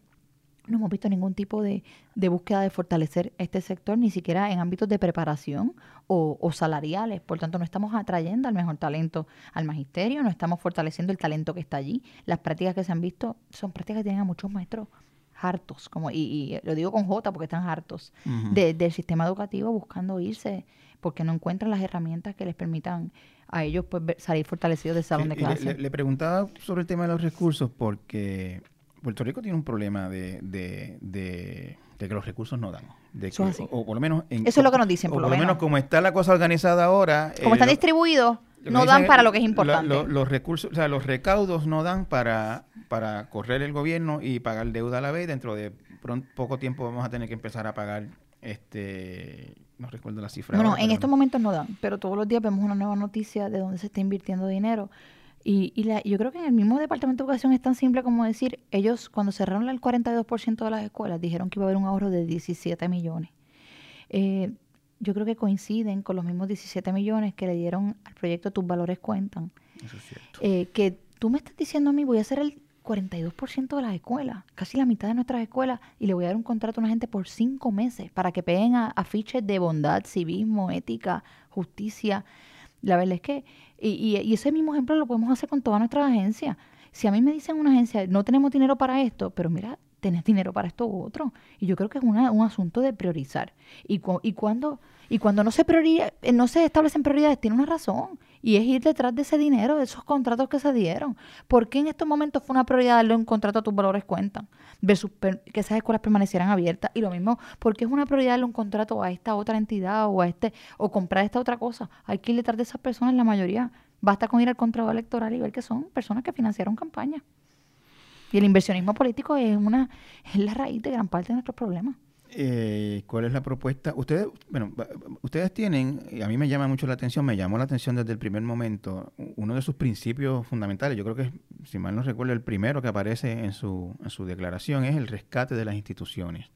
no hemos visto ningún tipo de, búsqueda de fortalecer este sector, ni siquiera en ámbitos de preparación o, salariales. Por tanto, no estamos atrayendo al mejor talento al magisterio, no estamos fortaleciendo el talento que está allí. Las prácticas que se han visto son prácticas que tienen a muchos maestros hartos, como, y, lo digo con J porque están hartos del sistema educativo buscando irse porque no encuentran las herramientas que les permitan a ellos pues, salir fortalecidos del salón de clase. le, preguntaba sobre el tema de los recursos porque Puerto Rico tiene un problema de, de, de, que los recursos no dan. De o, por lo menos... Eso es lo que nos dicen, por, lo, menos. como está la cosa organizada ahora... Como están distribuidos, no dan para lo que es importante. los recursos, o sea, los recaudos no dan para, para correr el gobierno y pagar deuda a la vez. Dentro de poco tiempo vamos a tener que empezar a pagar Este, no recuerdo la cifra. Bueno, en estos momentos no dan, pero todos los días vemos una nueva noticia de dónde se está invirtiendo dinero. Y, y la, yo creo que en el mismo Departamento de Educación es tan simple como decir, ellos cuando cerraron el 42% de las escuelas dijeron que iba a haber un ahorro de 17 millones. Eh, yo creo que coinciden con los mismos 17 millones que le dieron al proyecto Tus Valores Cuentan. Eso es cierto. Eh, que tú me estás diciendo a mí, voy a hacer el 42% de las escuelas, casi la mitad de nuestras escuelas, y le voy a dar un contrato a una gente por cinco meses para que peguen a, afiches de bondad, civismo, ética, justicia. La verdad es que, y, y, ese mismo ejemplo lo podemos hacer con todas nuestras agencias. Si a mí me dicen una agencia, no tenemos dinero para esto, pero mira, tenés dinero para esto u otro. Y yo creo que es una, un asunto de priorizar. Y, y, cuando, y cuando no se, priori no se establecen prioridades, tiene una razón. Y es ir detrás de ese dinero, de esos contratos que se dieron. ¿Por qué en estos momentos fue una prioridad darle un contrato a tus valores cuentan? Versus que esas escuelas permanecieran abiertas. Y lo mismo, ¿por qué es una prioridad darle un contrato a esta otra entidad o a este, o comprar esta otra cosa? Hay que ir detrás de esas personas, la mayoría. Basta con ir al contrato electoral y ver que son personas que financiaron campañas. Y el inversionismo político es una es la raíz de gran parte de nuestros problemas. Eh, ¿Cuál es la propuesta? Ustedes, bueno, ustedes tienen, y a mí me llama mucho la atención, me llamó la atención desde el primer momento, uno de sus principios fundamentales, yo creo que, si mal no recuerdo, el primero que aparece en su, en su declaración es el rescate de las instituciones.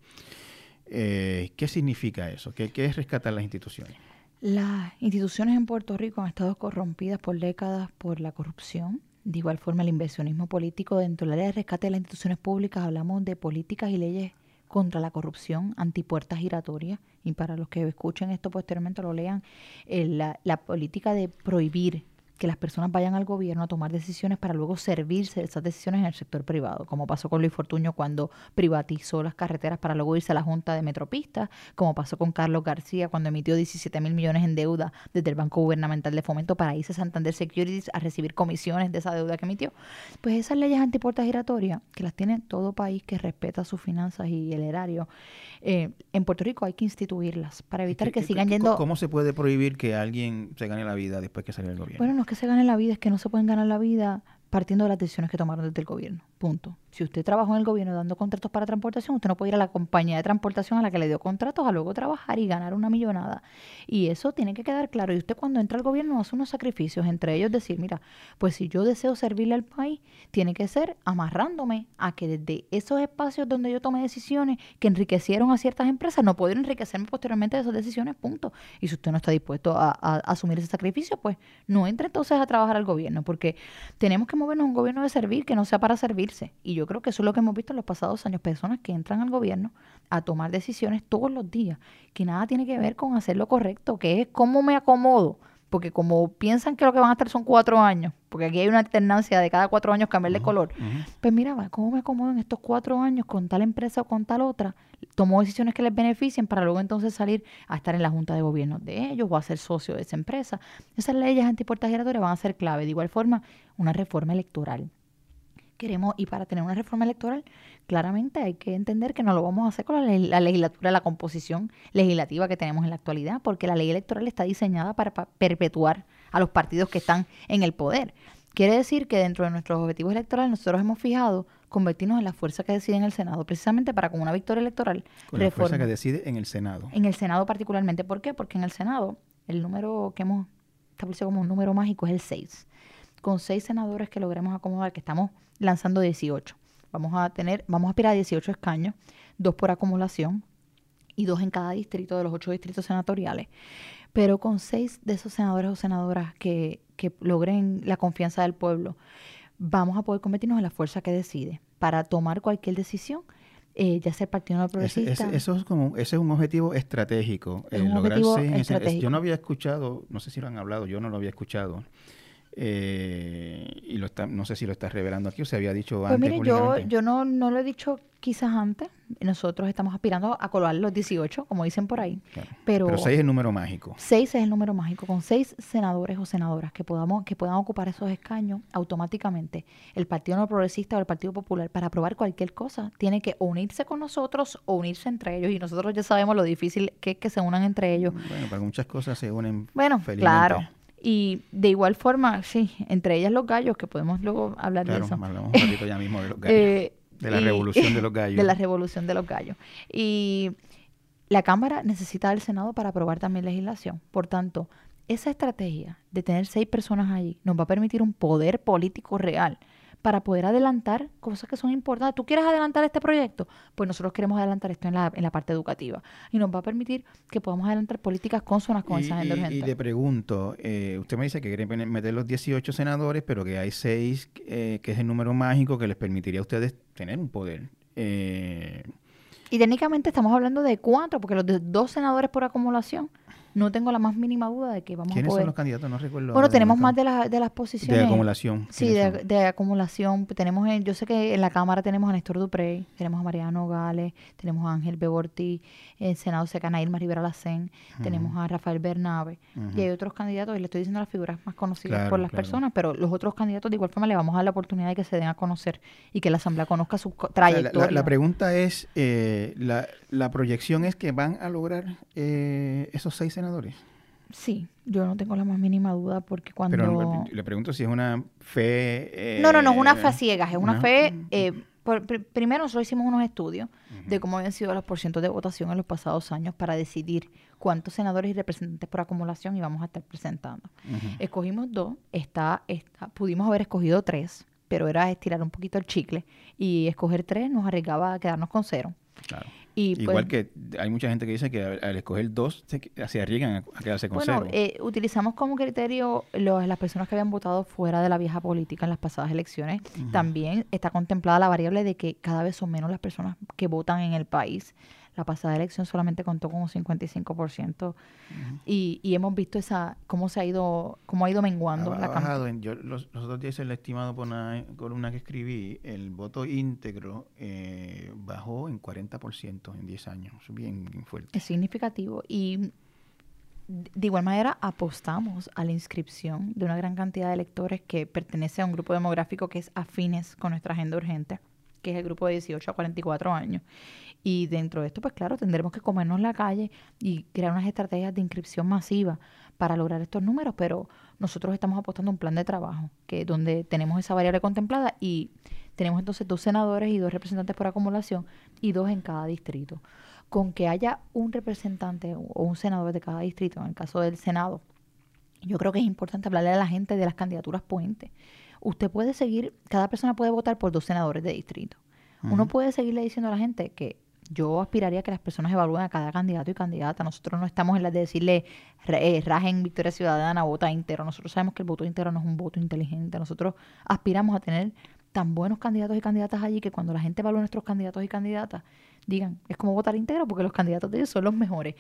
Eh, ¿Qué significa eso? ¿Qué, ¿Qué es rescatar las instituciones? Las instituciones en Puerto Rico han estado corrompidas por décadas por la corrupción, de igual forma, el inversionismo político dentro de la ley de rescate de las instituciones públicas hablamos de políticas y leyes contra la corrupción, antipuertas giratorias, y para los que escuchen esto posteriormente lo lean, eh, la, la política de prohibir que las personas vayan al gobierno a tomar decisiones para luego servirse de esas decisiones en el sector privado, como pasó con Luis Fortuño cuando privatizó las carreteras para luego irse a la Junta de Metropistas, como pasó con Carlos García cuando emitió 17 mil millones en deuda desde el Banco Gubernamental de Fomento para irse a Santander Securities a recibir comisiones de esa deuda que emitió. Pues esas leyes antipuertas giratorias, que las tiene todo país que respeta sus finanzas y el erario, eh, en Puerto Rico hay que instituirlas para evitar que, sigan yendo... ¿Cómo se puede prohibir que alguien se gane la vida después que sale del gobierno? Bueno, que se gane la vida, es que no se pueden ganar la vida partiendo de las decisiones que tomaron desde el gobierno. Punto. Si usted trabajó en el gobierno dando contratos para transportación, usted no puede ir a la compañía de transportación a la que le dio contratos a luego trabajar y ganar una millonada. Y eso tiene que quedar claro. Y usted cuando entra al gobierno hace unos sacrificios, entre ellos decir, mira, pues si yo deseo servirle al país, tiene que ser amarrándome a que desde esos espacios donde yo tomé decisiones que enriquecieron a ciertas empresas, no puedo enriquecerme posteriormente de esas decisiones, punto. Y si usted no está dispuesto a, asumir ese sacrificio, pues no entre entonces a trabajar al gobierno, porque tenemos que movernos a un gobierno de servir que no sea para servirse. Y yo creo que eso es lo que hemos visto en los pasados años, personas que entran al gobierno a tomar decisiones todos los días, que nada tiene que ver con hacer lo correcto, que es cómo me acomodo, porque como piensan que lo que van a estar son cuatro años, porque aquí hay una alternancia de cada cuatro años cambiar de color, pues mira, ¿cómo me acomodo en estos cuatro años con tal empresa o con tal otra? Tomo decisiones que les beneficien para luego entonces salir a estar en la junta de gobierno de ellos o a ser socio de esa empresa. Esas leyes antipuertas giratorias van a ser clave. De igual forma, una reforma electoral queremos, y para tener una reforma electoral, claramente hay que entender que no lo vamos a hacer con la, legislatura, la composición legislativa que tenemos en la actualidad, porque la ley electoral está diseñada para, perpetuar a los partidos que están en el poder. Quiere decir que dentro de nuestros objetivos electorales nosotros hemos fijado convertirnos en la fuerza que decide en el Senado, precisamente para con una victoria electoral. Con la fuerza que decide en el Senado. En el Senado particularmente. ¿Por qué? Porque en el Senado el número que hemos establecido como un número mágico es el 6 con seis senadores que logremos acomodar, que estamos lanzando 18. Vamos a tener, vamos a aspirar a 18 escaños, dos por acumulación y dos en cada distrito de los ocho distritos senatoriales. Pero con seis de esos senadores o senadoras que, que logren la confianza del pueblo, vamos a poder convertirnos en la fuerza que decide para tomar cualquier decisión eh, ya sea el Partido No Progresista. eso es como, ese es un objetivo estratégico. Es un objetivo estratégico. yo no había escuchado, no sé si lo han hablado, yo no lo había escuchado, eh, y lo está, no sé si lo estás revelando aquí o se había dicho pues antes. Mire, yo, yo no, no lo he dicho quizás antes. Nosotros estamos aspirando a colocar los 18, como dicen por ahí. Pero, pero 6 es el número mágico. 6 es el número mágico. Con 6 senadores o senadoras que, podamos, que puedan ocupar esos escaños, automáticamente el Partido No Progresista o el Partido Popular, para aprobar cualquier cosa, tiene que unirse con nosotros o unirse entre ellos. Y nosotros ya sabemos lo difícil que es que se unan entre ellos. Bueno, para muchas cosas se unen. Bueno, claro y de igual forma, sí, entre ellas los gallos, que podemos luego hablar de eso. hablamos un ratito ya mismo de los gallos. Eh, de la revolución de los gallos. De la revolución de los gallos. Y la Cámara necesita del Senado para aprobar también legislación. Por tanto, esa estrategia de tener seis personas allí nos va a permitir un poder político real para poder adelantar cosas que son importantes. ¿Tú quieres adelantar este proyecto? Pues nosotros queremos adelantar esto en la, en la parte educativa. Y nos va a permitir que podamos adelantar políticas consonas con esa agenda urgente. Y le pregunto, eh, usted me dice que quiere meter los 18 senadores, pero que hay seis, eh, que es el número mágico que les permitiría a ustedes tener un poder. Eh, y técnicamente estamos hablando de cuatro, porque los de dos senadores por acumulación no tengo la más mínima duda de que vamos a poder... ¿Quiénes son los candidatos? No recuerdo. Bueno, tenemos más de, de las posiciones. De acumulación. Sí, de, acumulación. Tenemos, yo sé que en la Cámara tenemos a Néstor Duprey, tenemos a Mariano Gales, tenemos a Ángel Beborti, en el Senado Seca Irma Rivera Lacén, tenemos a Rafael Bernabe, y hay otros candidatos, y le estoy diciendo las figuras más conocidas por las personas, pero los otros candidatos de igual forma le vamos a dar la oportunidad de que se den a conocer y que la Asamblea conozca su trayectoria. la, pregunta es, eh, la, la proyección es que van a lograr eh, esos seis senadores. Sí, yo no tengo la más mínima duda porque cuando... Pero le pregunto si es una fe... Eh, no, no, no es una fe ciegas, es una, fe... Eh, primero nosotros hicimos unos estudios de cómo habían sido los porcientos de votación en los pasados años para decidir cuántos senadores y representantes por acumulación íbamos a estar presentando. Escogimos dos, está, está, pudimos haber escogido tres, pero era estirar un poquito el chicle y escoger tres nos arriesgaba a quedarnos con cero. Claro. Igual pues que hay mucha gente que dice que al, escoger dos se, arriesgan a, quedarse con bueno, eh, utilizamos como criterio las personas que habían votado fuera de la vieja política en las pasadas elecciones. También está contemplada la variable de que cada vez son menos las personas que votan en el país. La pasada elección solamente contó con un 55% y, y hemos visto esa cómo se ha ido cómo ha ido menguando ha, la bajado yo, los, otros días el estimado por una columna que escribí, el voto íntegro eh, bajó en 40% en 10 años, bien, bien fuerte. Es significativo y de igual manera apostamos a la inscripción de una gran cantidad de electores que pertenece a un grupo demográfico que es afines con nuestra agenda urgente que es el grupo de 18 a 44 años. Y dentro de esto, pues claro, tendremos que comernos la calle y crear unas estrategias de inscripción masiva para lograr estos números, pero nosotros estamos apostando un plan de trabajo, que donde tenemos esa variable contemplada y tenemos entonces dos senadores y dos representantes por acumulación y dos en cada distrito. Con que haya un representante o un senador de cada distrito, en el caso del Senado, yo creo que es importante hablarle a la gente de las candidaturas puentes usted puede seguir, cada persona puede votar por dos senadores de distrito. Uno puede seguirle diciendo a la gente que yo aspiraría a que las personas evalúen a cada candidato y candidata. Nosotros no estamos en la de decirle eh, rajen Victoria Ciudadana, vota íntegro. Nosotros sabemos que el voto íntegro no es un voto inteligente. Nosotros aspiramos a tener tan buenos candidatos y candidatas allí que cuando la gente evalúe nuestros candidatos y candidatas, digan, es como votar íntegro porque los candidatos de ellos son los mejores.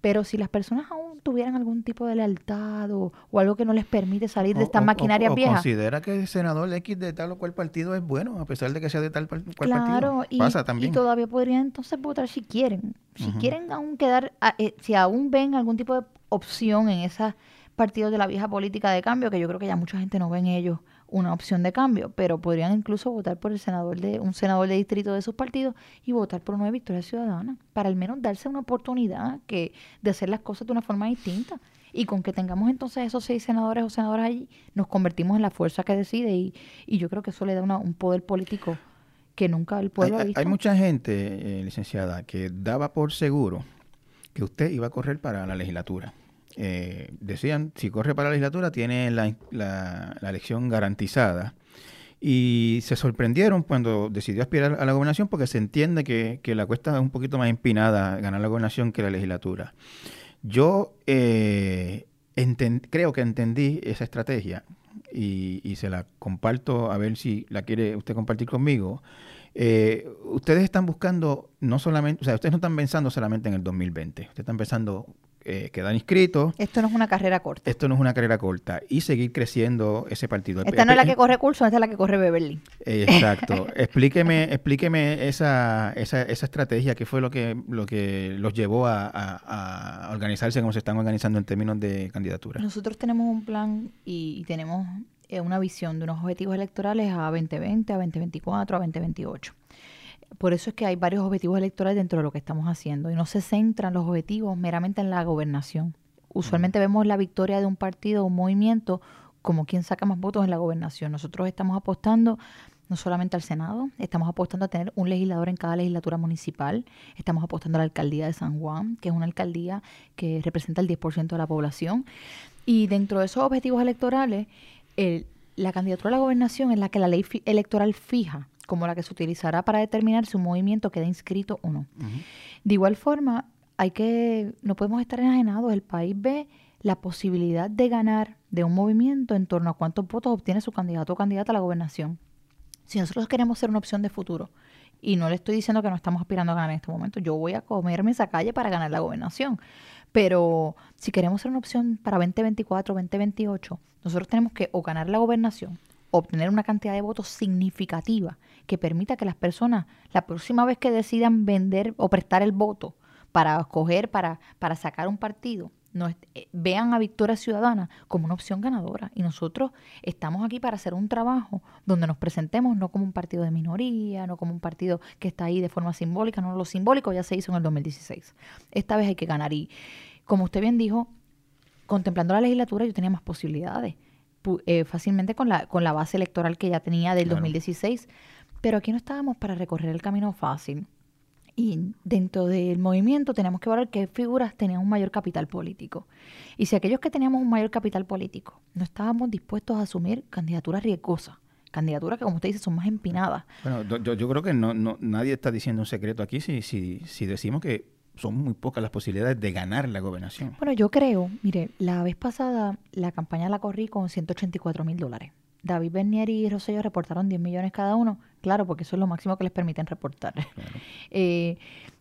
Pero si las personas aún tuvieran algún tipo de lealtad o, algo que no les permite salir de estas maquinarias viejas. considera que el senador X de tal o cual partido es bueno, a pesar de que sea de tal cual partido. Y, Pasa también. Y todavía podrían entonces votar si quieren. Si quieren aún quedar, eh, si aún ven algún tipo de opción en esos partidos de la vieja política de cambio, que yo creo que ya mucha gente no ve en ellos una opción de cambio, pero podrían incluso votar por el senador de un senador de distrito de sus partidos y votar por una Victoria Ciudadana, para al menos darse una oportunidad que de hacer las cosas de una forma distinta. Y con que tengamos entonces esos seis senadores o senadoras allí, nos convertimos en la fuerza que decide y, y yo creo que eso le da un poder político que nunca el pueblo hay, ha visto. Hay mucha gente, eh, licenciada, que daba por seguro que usted iba a correr para la legislatura eh, decían, si corre para la legislatura, tiene la, elección garantizada. Y se sorprendieron cuando decidió aspirar a la gobernación porque se entiende que, la cuesta es un poquito más empinada ganar la gobernación que la legislatura. Yo eh, creo que entendí esa estrategia y, y, se la comparto a ver si la quiere usted compartir conmigo. Eh, ustedes están buscando no solamente, o sea, ustedes no están pensando solamente en el 2020, ustedes están pensando eh, quedar inscritos. Esto no es una carrera corta. Esto no es una carrera corta. Y seguir creciendo ese partido. Esta no es la que corre curso, esta es la que corre Beverly. exacto. explíqueme explíqueme esa, esa, esa estrategia, qué fue lo que, lo que los llevó a, organizarse como se están organizando en términos de candidatura. Nosotros tenemos un plan y, tenemos eh, una visión de unos objetivos electorales a 2020, a 2024, a 2028 por eso es que hay varios objetivos electorales dentro de lo que estamos haciendo y no se centran los objetivos meramente en la gobernación. Usualmente vemos la victoria de un partido o un movimiento como quien saca más votos en la gobernación. Nosotros estamos apostando no solamente al Senado, estamos apostando a tener un legislador en cada legislatura municipal, estamos apostando a la alcaldía de San Juan, que es una alcaldía que representa el 10% de la población. Y dentro de esos objetivos electorales, la candidatura a la gobernación es la que la ley electoral fija como la que se utilizará para determinar si un movimiento queda inscrito o no. De igual forma, hay que, no podemos estar enajenados. El país ve la posibilidad de ganar de un movimiento en torno a cuántos votos obtiene su candidato o candidata a la gobernación. Si nosotros queremos ser una opción de futuro, y no le estoy diciendo que no estamos aspirando a ganar en este momento, yo voy a comerme esa calle para ganar la gobernación. Pero si queremos ser una opción para 2024, 2028, nosotros tenemos que o ganar la gobernación, obtener una cantidad de votos significativa que permita que las personas, la próxima vez que decidan vender o prestar el voto para escoger, para, para sacar un partido, eh, vean a Victoria Ciudadana como una opción ganadora. Y nosotros estamos aquí para hacer un trabajo donde nos presentemos no como un partido de minoría, no como un partido que está ahí de forma simbólica, no, lo simbólico ya se hizo en el 2016. Esta vez hay que ganar. Y como usted bien dijo, contemplando la legislatura yo tenía más posibilidades. Eh, fácilmente con la, con la base electoral que ya tenía del 2016. Pero aquí no estábamos para recorrer el camino fácil. Y dentro del movimiento tenemos que ver qué figuras tenían un mayor capital político. Y si aquellos que teníamos un mayor capital político no estábamos dispuestos a asumir candidaturas riesgosas, candidaturas que, como usted dice, son más empinadas. Bueno, yo, yo creo que no, no, nadie está diciendo un secreto aquí si, si, si decimos que son muy pocas las posibilidades de ganar la gobernación. Bueno, yo creo, mire, la vez pasada la campaña la corrí con 184 mil dólares. David Bernier y Rosselló reportaron 10 millones cada uno, claro, porque eso es lo máximo que les permiten reportar. Eh,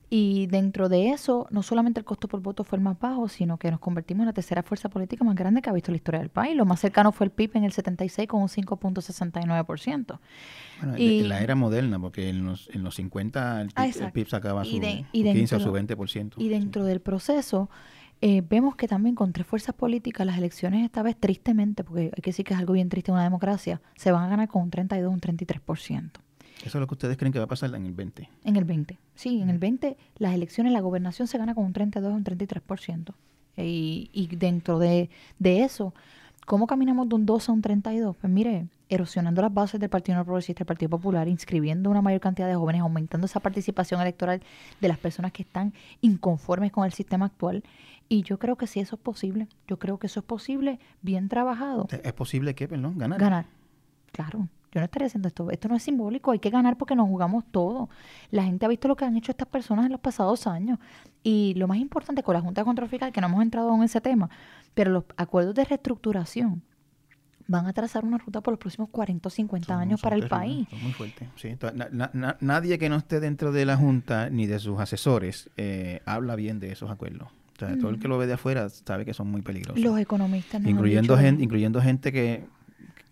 y dentro de eso, no solamente el costo por voto fue el más bajo, sino que nos convertimos en la tercera fuerza política más grande que ha visto la historia del país. Lo más cercano fue el PIB en el 76 con un 5.69%. Bueno, y, la era moderna, porque en los, en los 50 el PIB, sacaba su, 15 o su 20%. Y dentro del proceso eh, vemos que también con tres fuerzas políticas las elecciones esta vez tristemente, porque hay que decir que es algo bien triste en una democracia, se van a ganar con un 32, un 33%. ¿Eso es lo que ustedes creen que va a pasar en el 20? En el 20, sí, en el 20 las elecciones, la gobernación se gana con un 32, un 33%. Y, y dentro de, de eso, ¿Cómo caminamos de un 2 a un 32? Pues mire, erosionando las bases del Partido No Progresista y del Partido Popular, inscribiendo una mayor cantidad de jóvenes, aumentando esa participación electoral de las personas que están inconformes con el sistema actual. Y yo creo que sí, eso es posible. Yo creo que eso es posible, bien trabajado. ¿Es posible que, perdón, ganar? Ganar, claro. Yo no estaría haciendo esto. Esto no es simbólico, hay que ganar porque nos jugamos todo. La gente ha visto lo que han hecho estas personas en los pasados años. Y lo más importante con la Junta de Control Fiscal, que no hemos entrado en ese tema, pero los acuerdos de reestructuración van a trazar una ruta por los próximos 40 o 50 años para el país. muy fuerte. nadie que no esté dentro de la Junta ni de sus asesores eh, habla bien de esos acuerdos. O sea, todo el que lo ve de afuera sabe que son muy peligrosos. Los economistas incluyendo gente, incluyendo gente que,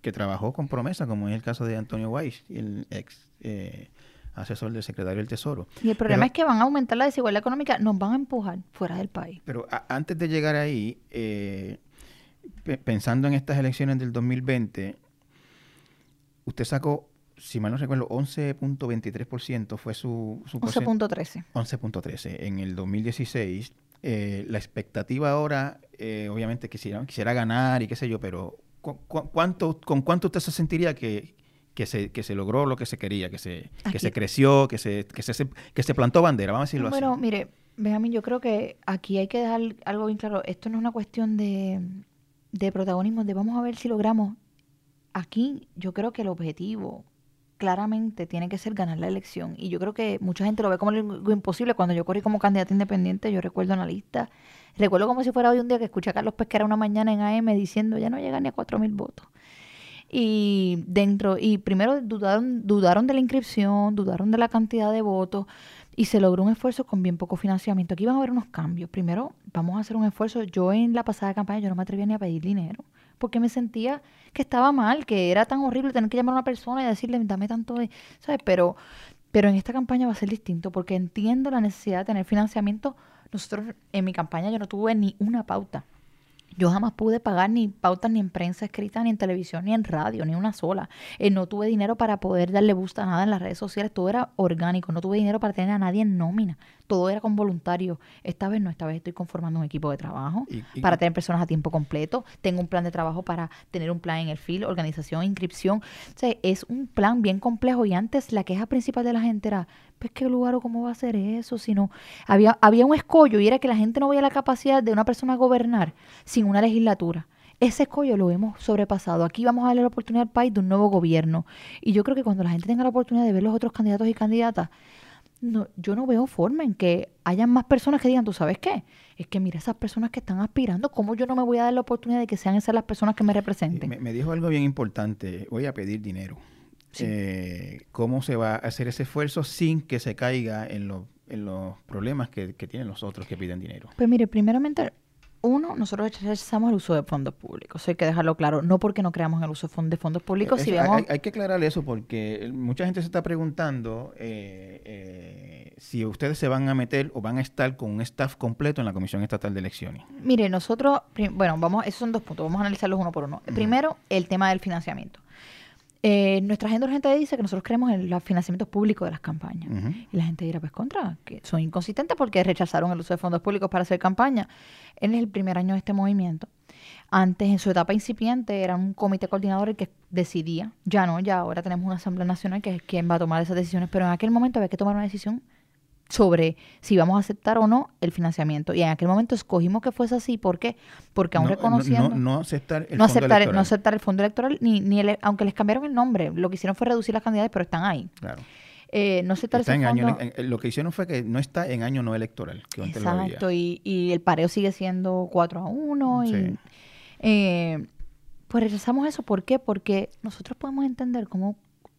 que trabajó con promesa, como es el caso de Antonio Weiss, el ex eh, asesor del secretario del Tesoro. Y el problema es que van a aumentar la desigualdad económica, nos van a empujar fuera del país. Pero antes de llegar ahí, eh, pensando en estas elecciones del 2020, usted sacó, si mal no recuerdo, 11.23% fue su... su 11.13. 11.13. En el 2016, eh, la expectativa ahora, obviamente quisiera, quisiera ganar y qué sé yo, pero cuánto, ¿con cuánto usted se sentiría que, que, se, que se logró lo que se quería, que se, que se creció, que se, que, se, que se plantó bandera? Vamos a decirlo así. Bueno, mire, Benjamín, yo creo que aquí hay que dejar algo bien claro. Esto no es una cuestión de, de protagonismo, de vamos a ver si logramos. Aquí yo creo que el objetivo claramente tiene que ser ganar la elección. Y yo creo que mucha gente lo ve como algo imposible. Cuando yo corrí como candidata independiente, yo recuerdo en la lista Recuerdo como si fuera hoy un día que escuché a Carlos Pesquera una mañana en AM diciendo ya no llegan ni a cuatro mil votos. Y dentro, y primero dudaron, dudaron de la inscripción, dudaron de la cantidad de votos y se logró un esfuerzo con bien poco financiamiento. Aquí van a haber unos cambios. Primero, vamos a hacer un esfuerzo. Yo en la pasada campaña yo no me atrevía ni a pedir dinero porque me sentía que estaba mal, que era tan horrible tener que llamar a una persona y decirle, dame tanto de, ¿sabes? Pero, pero en esta campaña va a ser distinto porque entiendo la necesidad de tener financiamiento nosotros, en mi campaña, yo no tuve ni una pauta. Yo jamás pude pagar ni pautas ni en prensa escrita, ni en televisión, ni en radio, ni una sola. Eh, no tuve dinero para poder darle busta a nada en las redes sociales. Todo era orgánico. No tuve dinero para tener a nadie en nómina. Todo era con voluntarios. Esta vez no, esta vez estoy conformando un equipo de trabajo para tener personas a tiempo completo. Tengo un plan de trabajo para tener un plan en el field, organización, inscripción. O sea, es un plan bien complejo. Y antes la queja principal de la gente era, pues qué lugar o cómo va a ser eso, sino había, había un escollo y era que la gente no veía la capacidad de una persona a gobernar sin una legislatura. Ese escollo lo hemos sobrepasado. Aquí vamos a darle la oportunidad al país de un nuevo gobierno. Y yo creo que cuando la gente tenga la oportunidad de ver los otros candidatos y candidatas, no, yo no veo forma en que hayan más personas que digan, ¿tú sabes qué? Es que mira esas personas que están aspirando, ¿cómo yo no me voy a dar la oportunidad de que sean esas las personas que me representen? Me, me dijo algo bien importante, voy a pedir dinero. Eh, ¿Cómo se va a hacer ese esfuerzo sin que se caiga en, en los problemas que, tienen los otros que piden dinero? Pues mire, primeramente, uno, nosotros rechazamos el uso de fondos públicos. Eso hay que dejarlo claro. No porque no creamos el uso de fondos públicos. si vemos... hay, que aclarar eso porque mucha gente se está preguntando eh, eh, si ustedes se van a meter o van a estar con un staff completo en la Comisión Estatal de Elecciones. Mire, nosotros, bueno, vamos, esos son dos puntos. Vamos a analizarlos uno por uno. Primero, el tema del financiamiento. Eh, nuestra agenda urgente dice que nosotros creemos en los financiamientos públicos de las campañas. Y la gente dirá, pues contra, que son inconsistentes porque rechazaron el uso de fondos públicos para hacer campaña. En el primer año de este movimiento. Antes, en su etapa incipiente, era un comité coordinador el que decidía. Ya no, ya ahora tenemos una Asamblea Nacional que es quien va a tomar esas decisiones. Pero en aquel momento había que tomar una decisión sobre si vamos a aceptar o no el financiamiento. Y en aquel momento escogimos que fuese así. ¿Por qué? Porque aún reconociendo... No, aceptar el no fondo aceptar, electoral. No aceptar el fondo electoral, ni, ni aunque les cambiaron el nombre. Lo que hicieron fue reducir las cantidades, pero están ahí. Claro. Eh, no aceptar está ese en fondo, año, lo que hicieron fue que no está en año no electoral. Que. Exacto, y, y, el pareo sigue siendo 4 a 1. Y, Sí. eh, pues rechazamos eso. ¿Por qué? Porque nosotros podemos entender cómo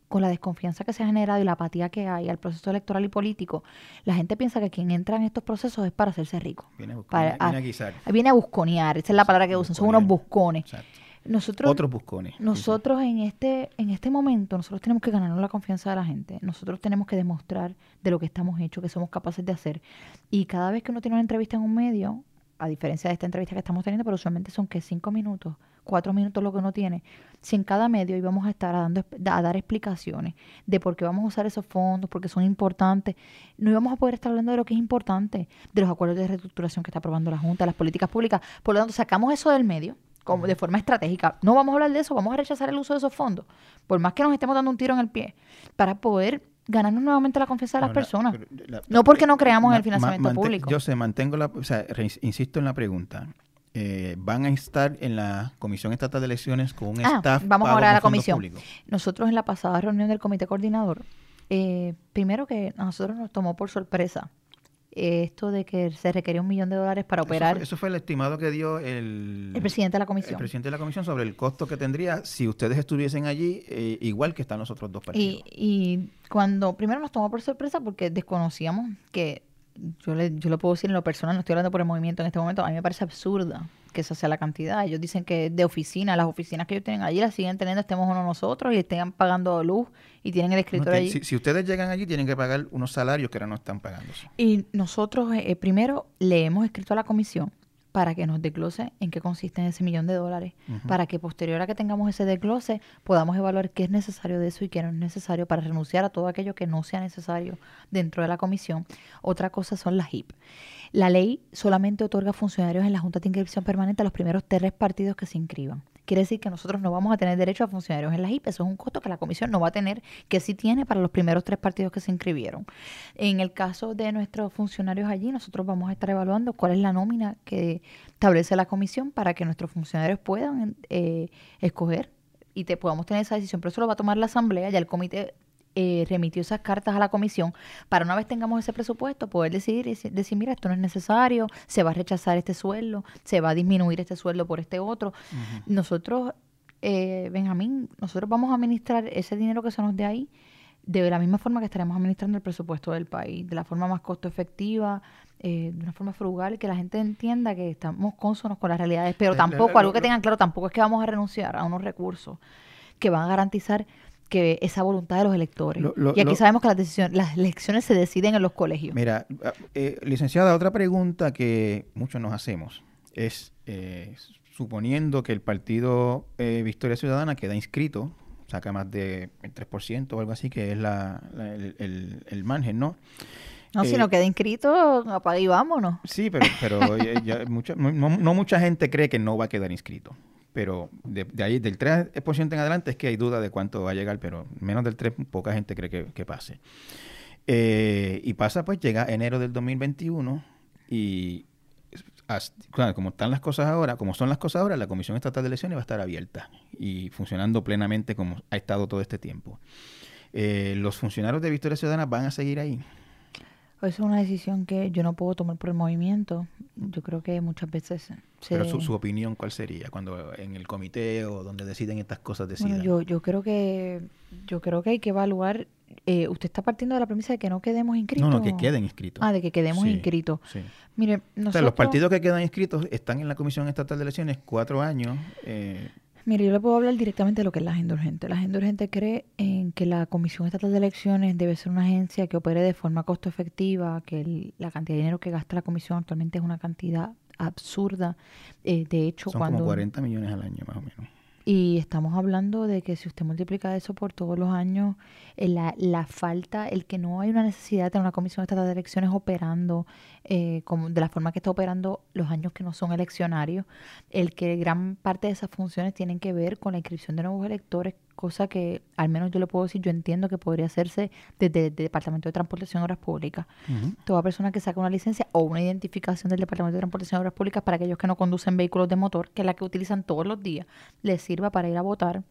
con la desconfianza que se ha generado y la apatía que hay al proceso electoral y político, la gente piensa que quien entra en estos procesos es para hacerse rico. Viene a, buscar- Para- viene, viene ah, a. Viene a busconear, esa es la palabra que usan, son unos buscones. Exacto. Nosotros, Otros buscones. sí. nosotros en este, en este momento, nosotros tenemos que ganarnos la confianza de la gente. Nosotros tenemos que demostrar de lo que estamos hechos, que somos capaces de hacer. Y cada vez que uno tiene una entrevista en un medio, a diferencia de esta entrevista que estamos teniendo, pero usualmente son que cinco minutos, cuatro minutos lo que uno tiene. Si en cada medio íbamos a estar a, dando, a dar explicaciones de por qué vamos a usar esos fondos, porque son importantes, no íbamos a poder estar hablando de lo que es importante, de los acuerdos de reestructuración que está aprobando la Junta, las políticas públicas. Por lo tanto, sacamos eso del medio como de forma estratégica. No vamos a hablar de eso, vamos a rechazar el uso de esos fondos, por más que nos estemos dando un tiro en el pie, para poder ganarnos nuevamente la confianza de las Ahora, personas. la- No porque no eh, creamos en ma- el financiamiento ma- público. Yo sé, mantengo la, o sea, insisto en la pregunta. Eh, ¿Van a estar en la Comisión Estatal de Elecciones con un Ah, staff vamos ahora a la comisión. públicos? Nosotros en la pasada reunión del comité coordinador, eh, primero que a nosotros nos tomó por sorpresa eh, esto de que se requería un millón de dólares para Eso operar fue, eso fue el estimado que dio el, el presidente de la el comisión. presidente de la comisión sobre el costo que tendría si ustedes estuviesen allí, eh, igual que están los otros dos partidos. Y, y cuando primero nos tomó por sorpresa porque desconocíamos que yo le, yo lo puedo decir en lo personal, no estoy hablando por el movimiento en este momento, a mí me parece absurda que esa sea la cantidad. Ellos dicen que de oficina, las oficinas que ellos tienen allí las siguen teniendo, estemos uno nosotros y estén pagando luz y tienen el No, escritorio allí. si, si ustedes llegan allí, tienen que pagar unos salarios que ahora no están pagándose. Y nosotros eh, primero le hemos escrito a la comisión para que nos desglose en qué consiste ese millón de dólares, para que posterior a que tengamos ese desglose podamos evaluar qué es necesario de eso y qué no es necesario para renunciar a todo aquello que no sea necesario dentro de la comisión. Otra cosa son las HIP. La ley solamente otorga funcionarios en la Junta de Inscripción Permanente a los primeros tres partidos que se inscriban. Quiere decir que nosotros no vamos a tener derecho a funcionarios en la HIP. Eso es un costo que la comisión no va a tener, que sí tiene para los primeros tres partidos que se inscribieron. En el caso de nuestros funcionarios allí, nosotros vamos a estar evaluando cuál es la nómina que establece la comisión para que nuestros funcionarios puedan eh, escoger y te podamos tener esa decisión. Pero eso lo va a tomar la asamblea, ya el comité eh, remitió esas cartas a la comisión para una vez tengamos ese presupuesto poder decidir y decir, mira, esto no es necesario, se va a rechazar este sueldo, se va a disminuir este sueldo por este otro. Nosotros, eh, Benjamín, nosotros vamos a administrar ese dinero que se nos dé ahí de la misma forma que estaremos administrando el presupuesto del país, de la forma más costo efectiva, eh, de una forma frugal que la gente entienda que estamos consonos con las realidades, pero tampoco, algo que tengan claro, tampoco es que vamos a renunciar a unos recursos que van a garantizar que esa voluntad de los electores. Lo- lo- y aquí lo- sabemos que las decisiones, las elecciones se deciden en los colegios. Mira, eh, licenciada, otra pregunta que muchos nos hacemos es, eh, suponiendo que el partido eh, Victoria Ciudadana queda inscrito, saca más de el 3% o algo así, que es la, el, margen, ¿no? No, si no queda inscrito, apaga y vámonos. Sí, pero, pero no, mucha gente cree que no va a quedar inscrito. Pero de, ahí, del 3% en adelante, es que hay duda de cuánto va a llegar, pero menos del 3, poca gente cree que, pase. Eh, y pasa, pues llega enero del 2021 y como están las cosas ahora, como son las cosas ahora, la Comisión Estatal de Elecciones va a estar abierta y funcionando plenamente como ha estado todo este tiempo. Eh, los funcionarios de Victoria Ciudadana van a seguir ahí. Es una decisión que yo no puedo tomar por el movimiento. Yo creo que muchas veces... Pero su, opinión, ¿cuál sería? Cuando en el comité o donde deciden estas cosas decidan. yo, yo creo que yo creo que hay que evaluar... Eh, usted está partiendo de la premisa de que no quedemos inscritos. No, no, que queden inscritos. Ah, de que quedemos inscritos. Sí. Mire, nosotros... los partidos que quedan inscritos están en la Comisión Estatal de Elecciones cuatro años. Eh, Mire, yo le puedo hablar directamente de lo que es la agenda urgente. La agenda urgente cree en que la Comisión Estatal de Elecciones debe ser una agencia que opere de forma costo efectiva, que la cantidad de dinero que gasta la comisión actualmente es una cantidad absurda. Eh, de hecho, Son cuando... como 40 millones al año más o menos. Y estamos hablando de que si usted multiplica eso por todos los años, eh, la, la, falta, el que no hay una necesidad de tener una comisión estatal de elecciones operando eh, como de la forma que está operando los años que no son eleccionarios, el que gran parte de esas funciones tienen que ver con la inscripción de nuevos electores, cosa que al menos yo le puedo decir, yo entiendo que podría hacerse desde el Departamento de Transportación y Obras Públicas. Toda persona que saque una licencia o una identificación del Departamento de Transportación y Obras Públicas para aquellos que no conducen vehículos de motor, que es la que utilizan todos los días, les sirva para ir a votar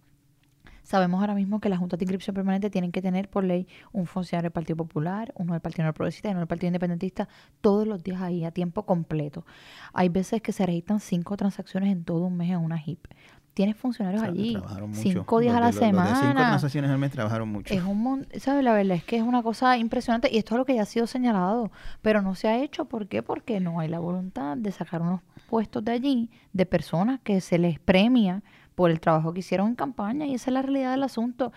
Sabemos ahora mismo que las juntas de inscripción permanente tienen que tener por ley un funcionario del Partido Popular, uno del Partido No Progresista y uno del Partido Independentista todos los días ahí a tiempo completo. Hay veces que se registran cinco transacciones en todo un mes en una HIP tienes funcionarios allí cinco días a la semana. cinco transacciones al mes trabajaron mucho. Es un ¿sabes? La verdad es que es una cosa impresionante y esto es lo que ya ha sido señalado, pero no se ha hecho. ¿Por qué? Porque no hay la voluntad de sacar unos puestos de allí de personas que se les premia por el trabajo que hicieron en campaña y esa es la realidad del asunto.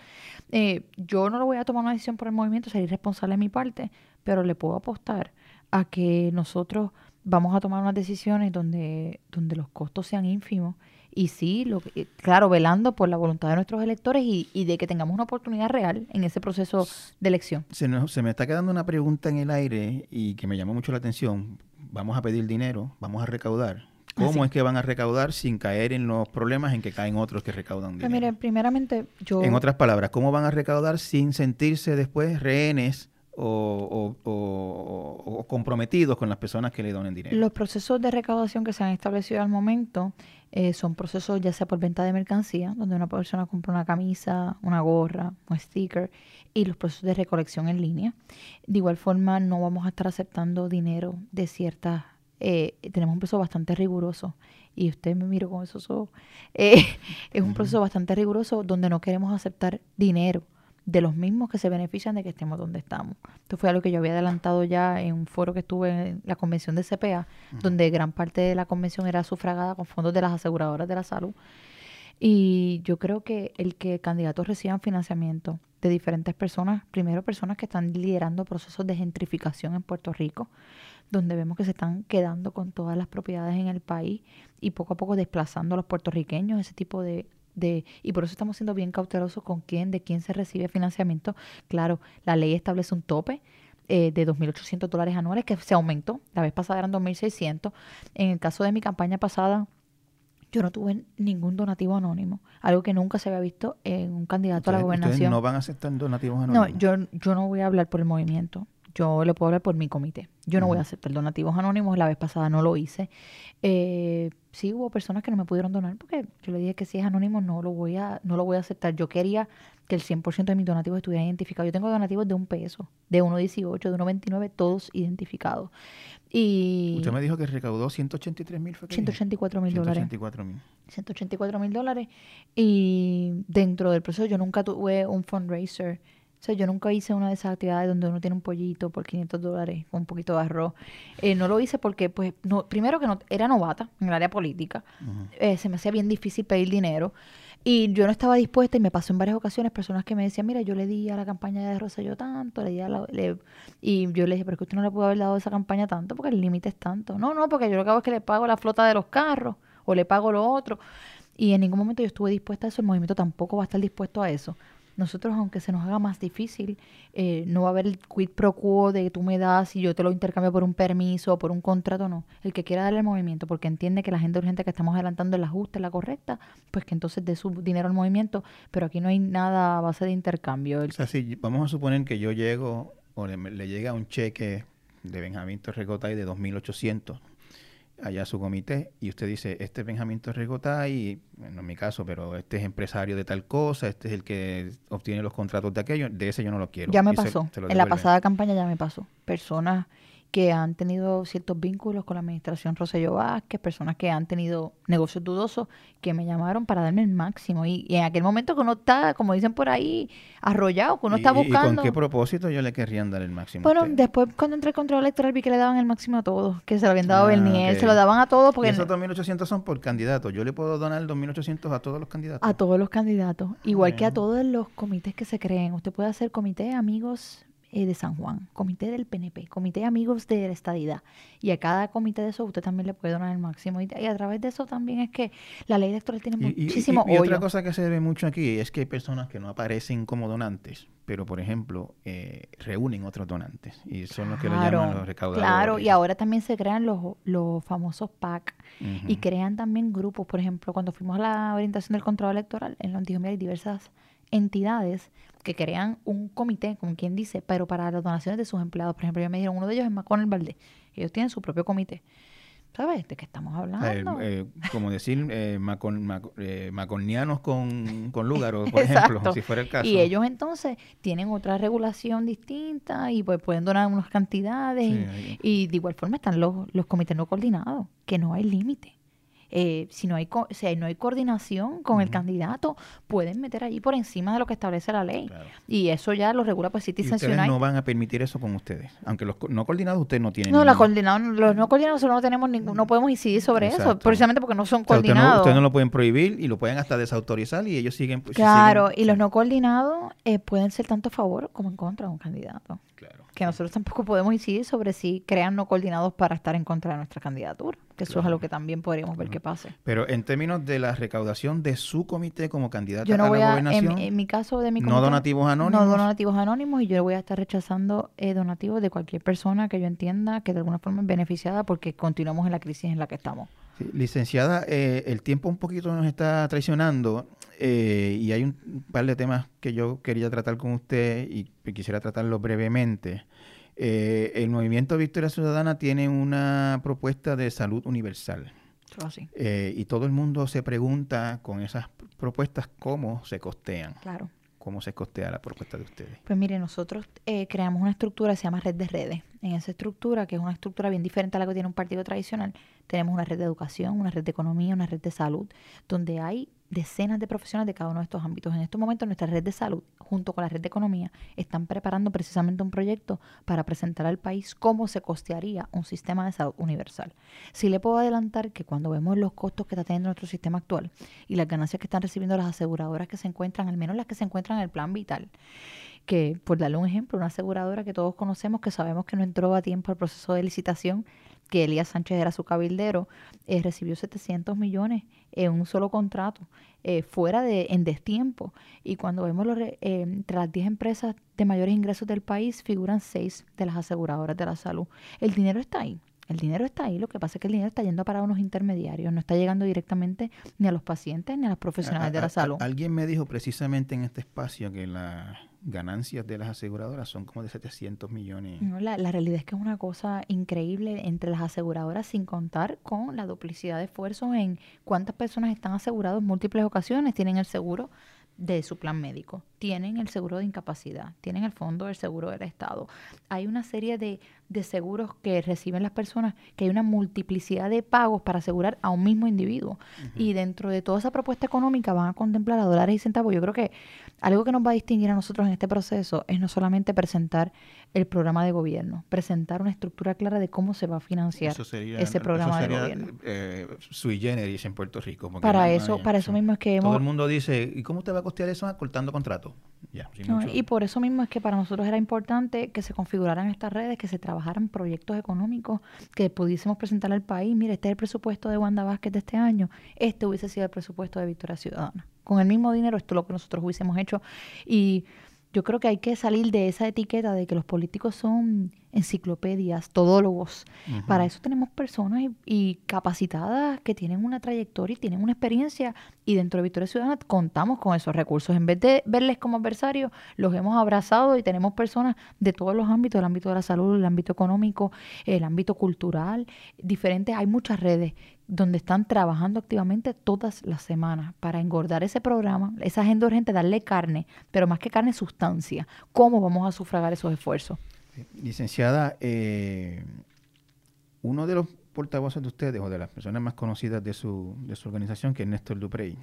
Eh, yo no lo voy a tomar una decisión por el movimiento, sería irresponsable de mi parte, pero le puedo apostar a que nosotros vamos a tomar unas decisiones donde, donde los costos sean ínfimos y sí, lo que, claro, velando por la voluntad de nuestros electores y, y, de que tengamos una oportunidad real en ese proceso de elección. Se, se me está quedando una pregunta en el aire y que me llamó mucho la atención. Vamos a pedir dinero, vamos a recaudar. ¿Cómo es que van a recaudar sin caer en los problemas en que caen otros que recaudan pues dinero? mire, primeramente yo... En otras palabras, ¿cómo van a recaudar sin sentirse después rehenes o, comprometidos con las personas que le donen dinero? Los procesos de recaudación que se han establecido al momento eh, son procesos ya sea por venta de mercancía, donde una persona compra una camisa, una gorra, un sticker, y los procesos de recolección en línea. De igual forma, no vamos a estar aceptando dinero de ciertas eh, tenemos un proceso bastante riguroso y usted me miro con esos ojos. Eh, es un proceso bastante riguroso donde no queremos aceptar dinero de los mismos que se benefician de que estemos donde estamos. Esto fue algo que yo había adelantado ya en un foro que estuve en la convención de CPA, donde gran parte de la convención era sufragada con fondos de las aseguradoras de la salud. Y yo creo que el que candidatos reciban financiamiento de diferentes personas, primero personas que están liderando procesos de gentrificación en Puerto Rico, donde vemos que se están quedando con todas las propiedades en el país y poco a poco desplazando a los puertorriqueños, ese tipo de, de, y por eso estamos siendo bien cautelosos con quién, de quién se recibe financiamiento. Claro, la ley establece un tope eh, de 2.800 dólares anuales que se aumentó. La vez pasada eran 2.600. En el caso de mi campaña pasada, yo no tuve ningún donativo anónimo, algo que nunca se había visto en un candidato a la gobernación. no van a aceptar donativos anónimos? No, yo, yo no voy a hablar por el movimiento yo le puedo hablar por mi comité. Yo no voy a aceptar donativos anónimos, la vez pasada no lo hice. Eh, sí hubo personas que no me pudieron donar porque yo le dije que si es anónimo no lo voy a, no lo voy a aceptar. Yo quería que el 100% de mis donativos estuvieran identificados. Yo tengo donativos de un peso, de 1.18, de 1.29, todos identificados. Y Usted me dijo que recaudó 183 mil. 184 mil dólares. 184 mil. 184 mil dólares. Y dentro del proceso yo nunca tuve un fundraiser o sea, yo nunca hice una de esas actividades donde uno tiene un pollito por 500 dólares con un poquito de arroz. Eh, no lo hice porque, pues, no, primero que no era novata en el área política. Eh, se me hacía bien difícil pedir dinero. Y yo no estaba dispuesta y me pasó en varias ocasiones personas que me decían, mira, yo le di a la campaña de Rosselló tanto, le di a la... y yo le dije, pero es que usted no le pudo haber dado esa campaña tanto porque el límite es tanto. No, no, porque yo lo que hago es que le pago la flota de los carros o le pago lo otro. Y en ningún momento yo estuve dispuesta a eso, el movimiento tampoco va a estar dispuesto a eso nosotros, aunque se nos haga más difícil, eh, no va a haber el quid pro quo de tú me das y yo te lo intercambio por un permiso o por un contrato, no. El que quiera darle el movimiento porque entiende que la gente urgente que estamos adelantando es la justa, es la correcta, pues que entonces dé su dinero al movimiento, pero aquí no hay nada a base de intercambio. O sea, si vamos a suponer que yo llego o le, le llega un cheque de Benjamín Torregotay de 2.800 allá su comité y usted dice, este es Benjamín Torregotay, bueno, en mi caso, pero este es empresario de tal cosa, este es el que obtiene los contratos de aquello, de ese yo no lo quiero. Ya me pasó, en la pasada campaña ya me pasó. Personas que han tenido ciertos vínculos con la administración Rosselló Vázquez, personas que han tenido negocios dudosos, que me llamaron para darme el máximo. Y, en aquel momento que uno está, como dicen por ahí, arrollado, que uno está buscando... ¿Y con qué propósito yo le querría dar el máximo? Bueno, después cuando entré al control electoral vi que le daban el máximo a todos, que se lo habían dado a ah, se lo daban a todos. Porque y esos 2.800 son por candidatos. Yo le puedo donar 2.800 a todos los candidatos. A todos los candidatos. Igual que a todos los comités que se creen. Usted puede hacer comité, amigos, eh, de San Juan, comité del PNP, comité amigos de la estadidad. Y a cada comité de eso usted también le puede donar el máximo. Y, a través de eso también es que la ley electoral tiene muchísimo y, y, otra cosa que se ve mucho aquí es que hay personas que no aparecen como donantes, pero por ejemplo eh, reúnen otros donantes y son los que le llaman los recaudadores. Claro, y ahora también se crean los, los famosos PAC y crean también grupos. Por ejemplo, cuando fuimos a la orientación del control electoral, en los dijo, mira, hay diversas entidades que crean un comité, como quien dice, pero para las donaciones de sus empleados. Por ejemplo, yo me dijeron, uno de ellos es Macon el Valdés. Ellos tienen su propio comité. ¿Sabes de qué estamos hablando? Eh, como decir, eh, eh, maconianos con, con Lúgaro, por ejemplo, si fuera el caso. Y ellos entonces tienen otra regulación distinta y pues pueden donar unas cantidades. y, y, de igual forma están los, los comités no coordinados, que no hay límite. Eh, si, no hay si no hay coordinación con el candidato, pueden meter allí por encima de lo que establece la ley. Y eso ya lo regula pues City Ustedes no van a permitir eso con ustedes. Aunque los no coordinados ustedes no tienen. No, los no coordinados no tenemos ningún, no podemos incidir sobre eso, precisamente porque no son coordinados. ustedes no, lo pueden prohibir y lo pueden hasta desautorizar y ellos siguen. Pues, claro, y los no coordinados eh, pueden ser tanto a favor como en contra de un candidato. Claro que nosotros tampoco podemos incidir sobre si crean no coordinados para estar en contra de nuestra candidatura, que eso es algo que también podríamos ver que pase. Pero en términos de la recaudación de su comité como candidato a la gobernación, en, mi caso de mi comité, no donativos anónimos, no donativos anónimos y yo voy a estar rechazando eh, donativos de cualquier persona que yo entienda que de alguna forma es beneficiada porque continuamos en la crisis en la que estamos. Licenciada, eh, el tiempo un poquito nos está traicionando. Eh, y hay un par de temas que yo quería tratar con usted y quisiera tratarlo brevemente. Eh, el movimiento Victoria Ciudadana tiene una propuesta de salud universal. Oh, eh, y todo el mundo se pregunta con esas propuestas cómo se costean. Claro. ¿Cómo se costea la propuesta de ustedes? Pues mire, nosotros creamos una estructura que se llama red de redes. En esa estructura, que es una estructura bien diferente a la que tiene un partido tradicional, tenemos una red de educación, una red de economía, una red de salud, donde hay decenas de profesionales de cada uno de estos ámbitos. En estos momentos nuestra red de salud, junto con la red de economía, están preparando precisamente un proyecto para presentar al país cómo se costearía un sistema de salud universal. Sí le puedo adelantar que cuando vemos los costos que está teniendo nuestro sistema actual y las ganancias que están recibiendo las aseguradoras que se encuentran, al menos las que se encuentran en el plan vital, que por darle un ejemplo, una aseguradora que todos conocemos, que sabemos que no entró a tiempo al proceso de licitación, que Elías Sánchez era su cabildero, eh, recibió 700 millones en un solo contrato, eh, fuera de en destiempo. Y cuando vemos los, eh, entre las 10 empresas de mayores ingresos del país, figuran 6 de las aseguradoras de la salud. El dinero está ahí. El dinero está ahí, lo que pasa es que el dinero está yendo para unos intermediarios, no está llegando directamente ni a los pacientes ni a los profesionales de la salud. alguien me dijo precisamente en este espacio que la ganancias de las aseguradoras son como de 700 millones. la, realidad es que es una cosa increíble entre las aseguradoras sin contar con la duplicidad de esfuerzos en cuántas personas están aseguradas en múltiples ocasiones, tienen el seguro de su plan médico, tienen el seguro de incapacidad, tienen el fondo del seguro del Estado. Hay una serie de, de, seguros que reciben las personas, que hay una multiplicidad de pagos para asegurar a un mismo individuo. Y dentro de toda esa propuesta económica van a contemplar a dólares y centavos. Yo creo que algo que nos va a distinguir a nosotros en este proceso es no solamente presentar el programa de gobierno, presentar una estructura clara de cómo se va a financiar ese programa de gobierno. Eh, sui generis en Puerto Rico. Para eso, para eso mismo es que hemos... Todo el mundo dice, ¿y cómo te va a costear eso cortando contratos. y por eso mismo es que para nosotros era importante que se configuraran estas redes, que se trabajaran proyectos económicos, que pudiésemos presentar al país, mire, este es el presupuesto de Wanda Vázquez de este año, este hubiese sido el presupuesto de Victoria Ciudadana. Con el mismo dinero, esto es lo que nosotros hubiésemos hecho. Y yo creo que hay que salir de esa etiqueta de que los políticos son enciclopedias, todólogos. Para eso tenemos personas y, capacitadas que tienen una trayectoria y tienen una experiencia y dentro de Victoria Ciudadana contamos con esos recursos. En vez de verles como adversarios, los hemos abrazado y tenemos personas de todos los ámbitos, el ámbito de la salud, el ámbito económico, el ámbito cultural, diferentes. Hay muchas redes donde están trabajando activamente todas las semanas para engordar ese programa, esa agenda urgente, darle carne, pero más que carne, sustancia. ¿Cómo vamos a sufragar esos esfuerzos? Licenciada, eh, uno de los portavoces de ustedes o de las personas más conocidas de su, de su organización, que es Néstor Duprey,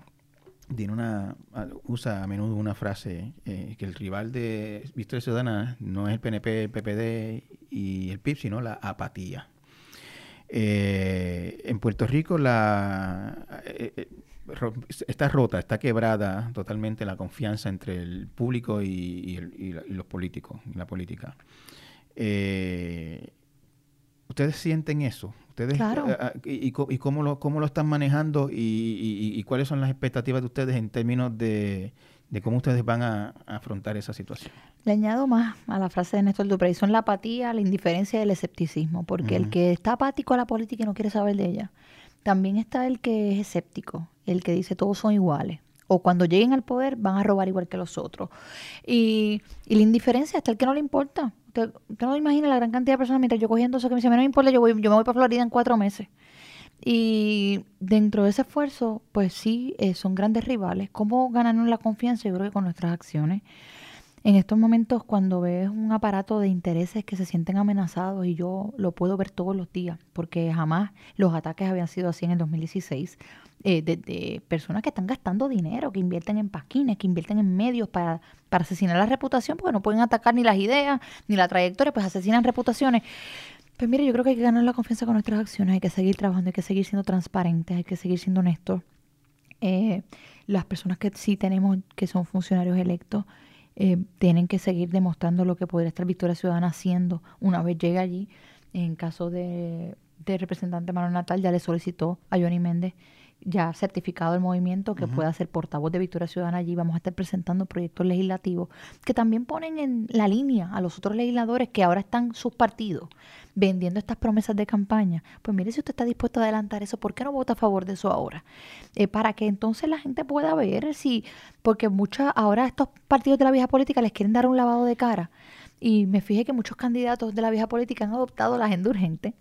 tiene una, usa a menudo una frase eh, que el rival de Victoria Ciudadana no es el PNP, el PPD y el PIB, sino la apatía. Eh, en Puerto Rico la está rota, está quebrada totalmente la confianza entre el público y, los políticos, la política. Eh, ¿Ustedes sienten eso? ¿Ustedes, claro. Eh, eh, y, cómo, lo, cómo lo están manejando y, cuáles son las expectativas de ustedes en términos de, cómo ustedes van a, afrontar esa situación? Le añado más a la frase de Néstor Duprey, son la apatía, la indiferencia y el escepticismo, porque el que está apático a la política y no quiere saber de ella, también está el que es escéptico, el que dice todos son iguales, o cuando lleguen al poder van a robar igual que los otros. Y, la indiferencia está el que no le importa. Usted, no imagina la gran cantidad de personas mientras yo cogiendo eso que me mí no me importa, yo, voy, yo me voy para Florida en cuatro meses. Y dentro de ese esfuerzo, pues sí, eh, son grandes rivales. ¿Cómo ganarnos la confianza? Yo creo que con nuestras acciones. En estos momentos, cuando ves un aparato de intereses que se sienten amenazados, y yo lo puedo ver todos los días, porque jamás los ataques habían sido así en el 2016, eh, de, personas que están gastando dinero, que invierten en pasquines, que invierten en medios para, para asesinar la reputación, porque no pueden atacar ni las ideas, ni la trayectoria, pues asesinan reputaciones. Pues mire, yo creo que hay que ganar la confianza con nuestras acciones, hay que seguir trabajando, hay que seguir siendo transparentes, hay que seguir siendo honestos. Eh, las personas que sí tenemos, que son funcionarios electos, eh, tienen que seguir demostrando lo que podría estar Victoria Ciudadana haciendo una vez llegue allí. En caso de, de representante Manuel Natal, ya le solicitó a Johnny Méndez ya certificado el movimiento que pueda ser portavoz de Victoria Ciudadana allí. Vamos a estar presentando proyectos legislativos que también ponen en la línea a los otros legisladores que ahora están sus partidos vendiendo estas promesas de campaña. Pues mire, si usted está dispuesto a adelantar eso, ¿por qué no vota a favor de eso ahora? Eh, para que entonces la gente pueda ver si, porque muchas, ahora estos partidos de la vieja política les quieren dar un lavado de cara. Y me fijé que muchos candidatos de la vieja política han adoptado la agenda urgente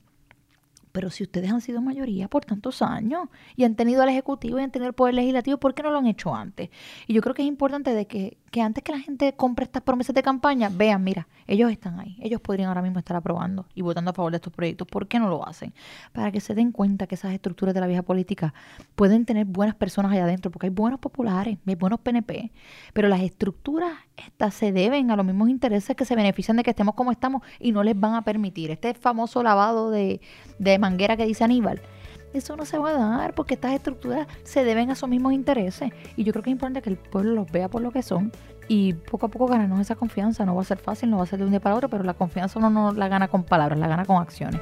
pero si ustedes han sido mayoría por tantos años y han tenido al Ejecutivo y han tenido el Poder Legislativo, ¿por qué no lo han hecho antes? Y yo creo que es importante de que, que antes que la gente compre estas promesas de campaña, vean, mira, ellos están ahí, ellos podrían ahora mismo estar aprobando y votando a favor de estos proyectos. ¿Por qué no lo hacen? Para que se den cuenta que esas estructuras de la vieja política pueden tener buenas personas allá adentro, porque hay buenos populares, hay buenos PNP, pero las estructuras estas se deben a los mismos intereses que se benefician de que estemos como estamos y no les van a permitir. Este famoso lavado de, de manguera que dice Aníbal, eso no se va a dar porque estas estructuras se deben a esos mismos intereses. Y yo creo que es importante que el pueblo los vea por lo que son y poco a poco ganarnos esa confianza. No va a ser fácil, no va a ser de un día para otro, pero la confianza uno no la gana con palabras, la gana con acciones.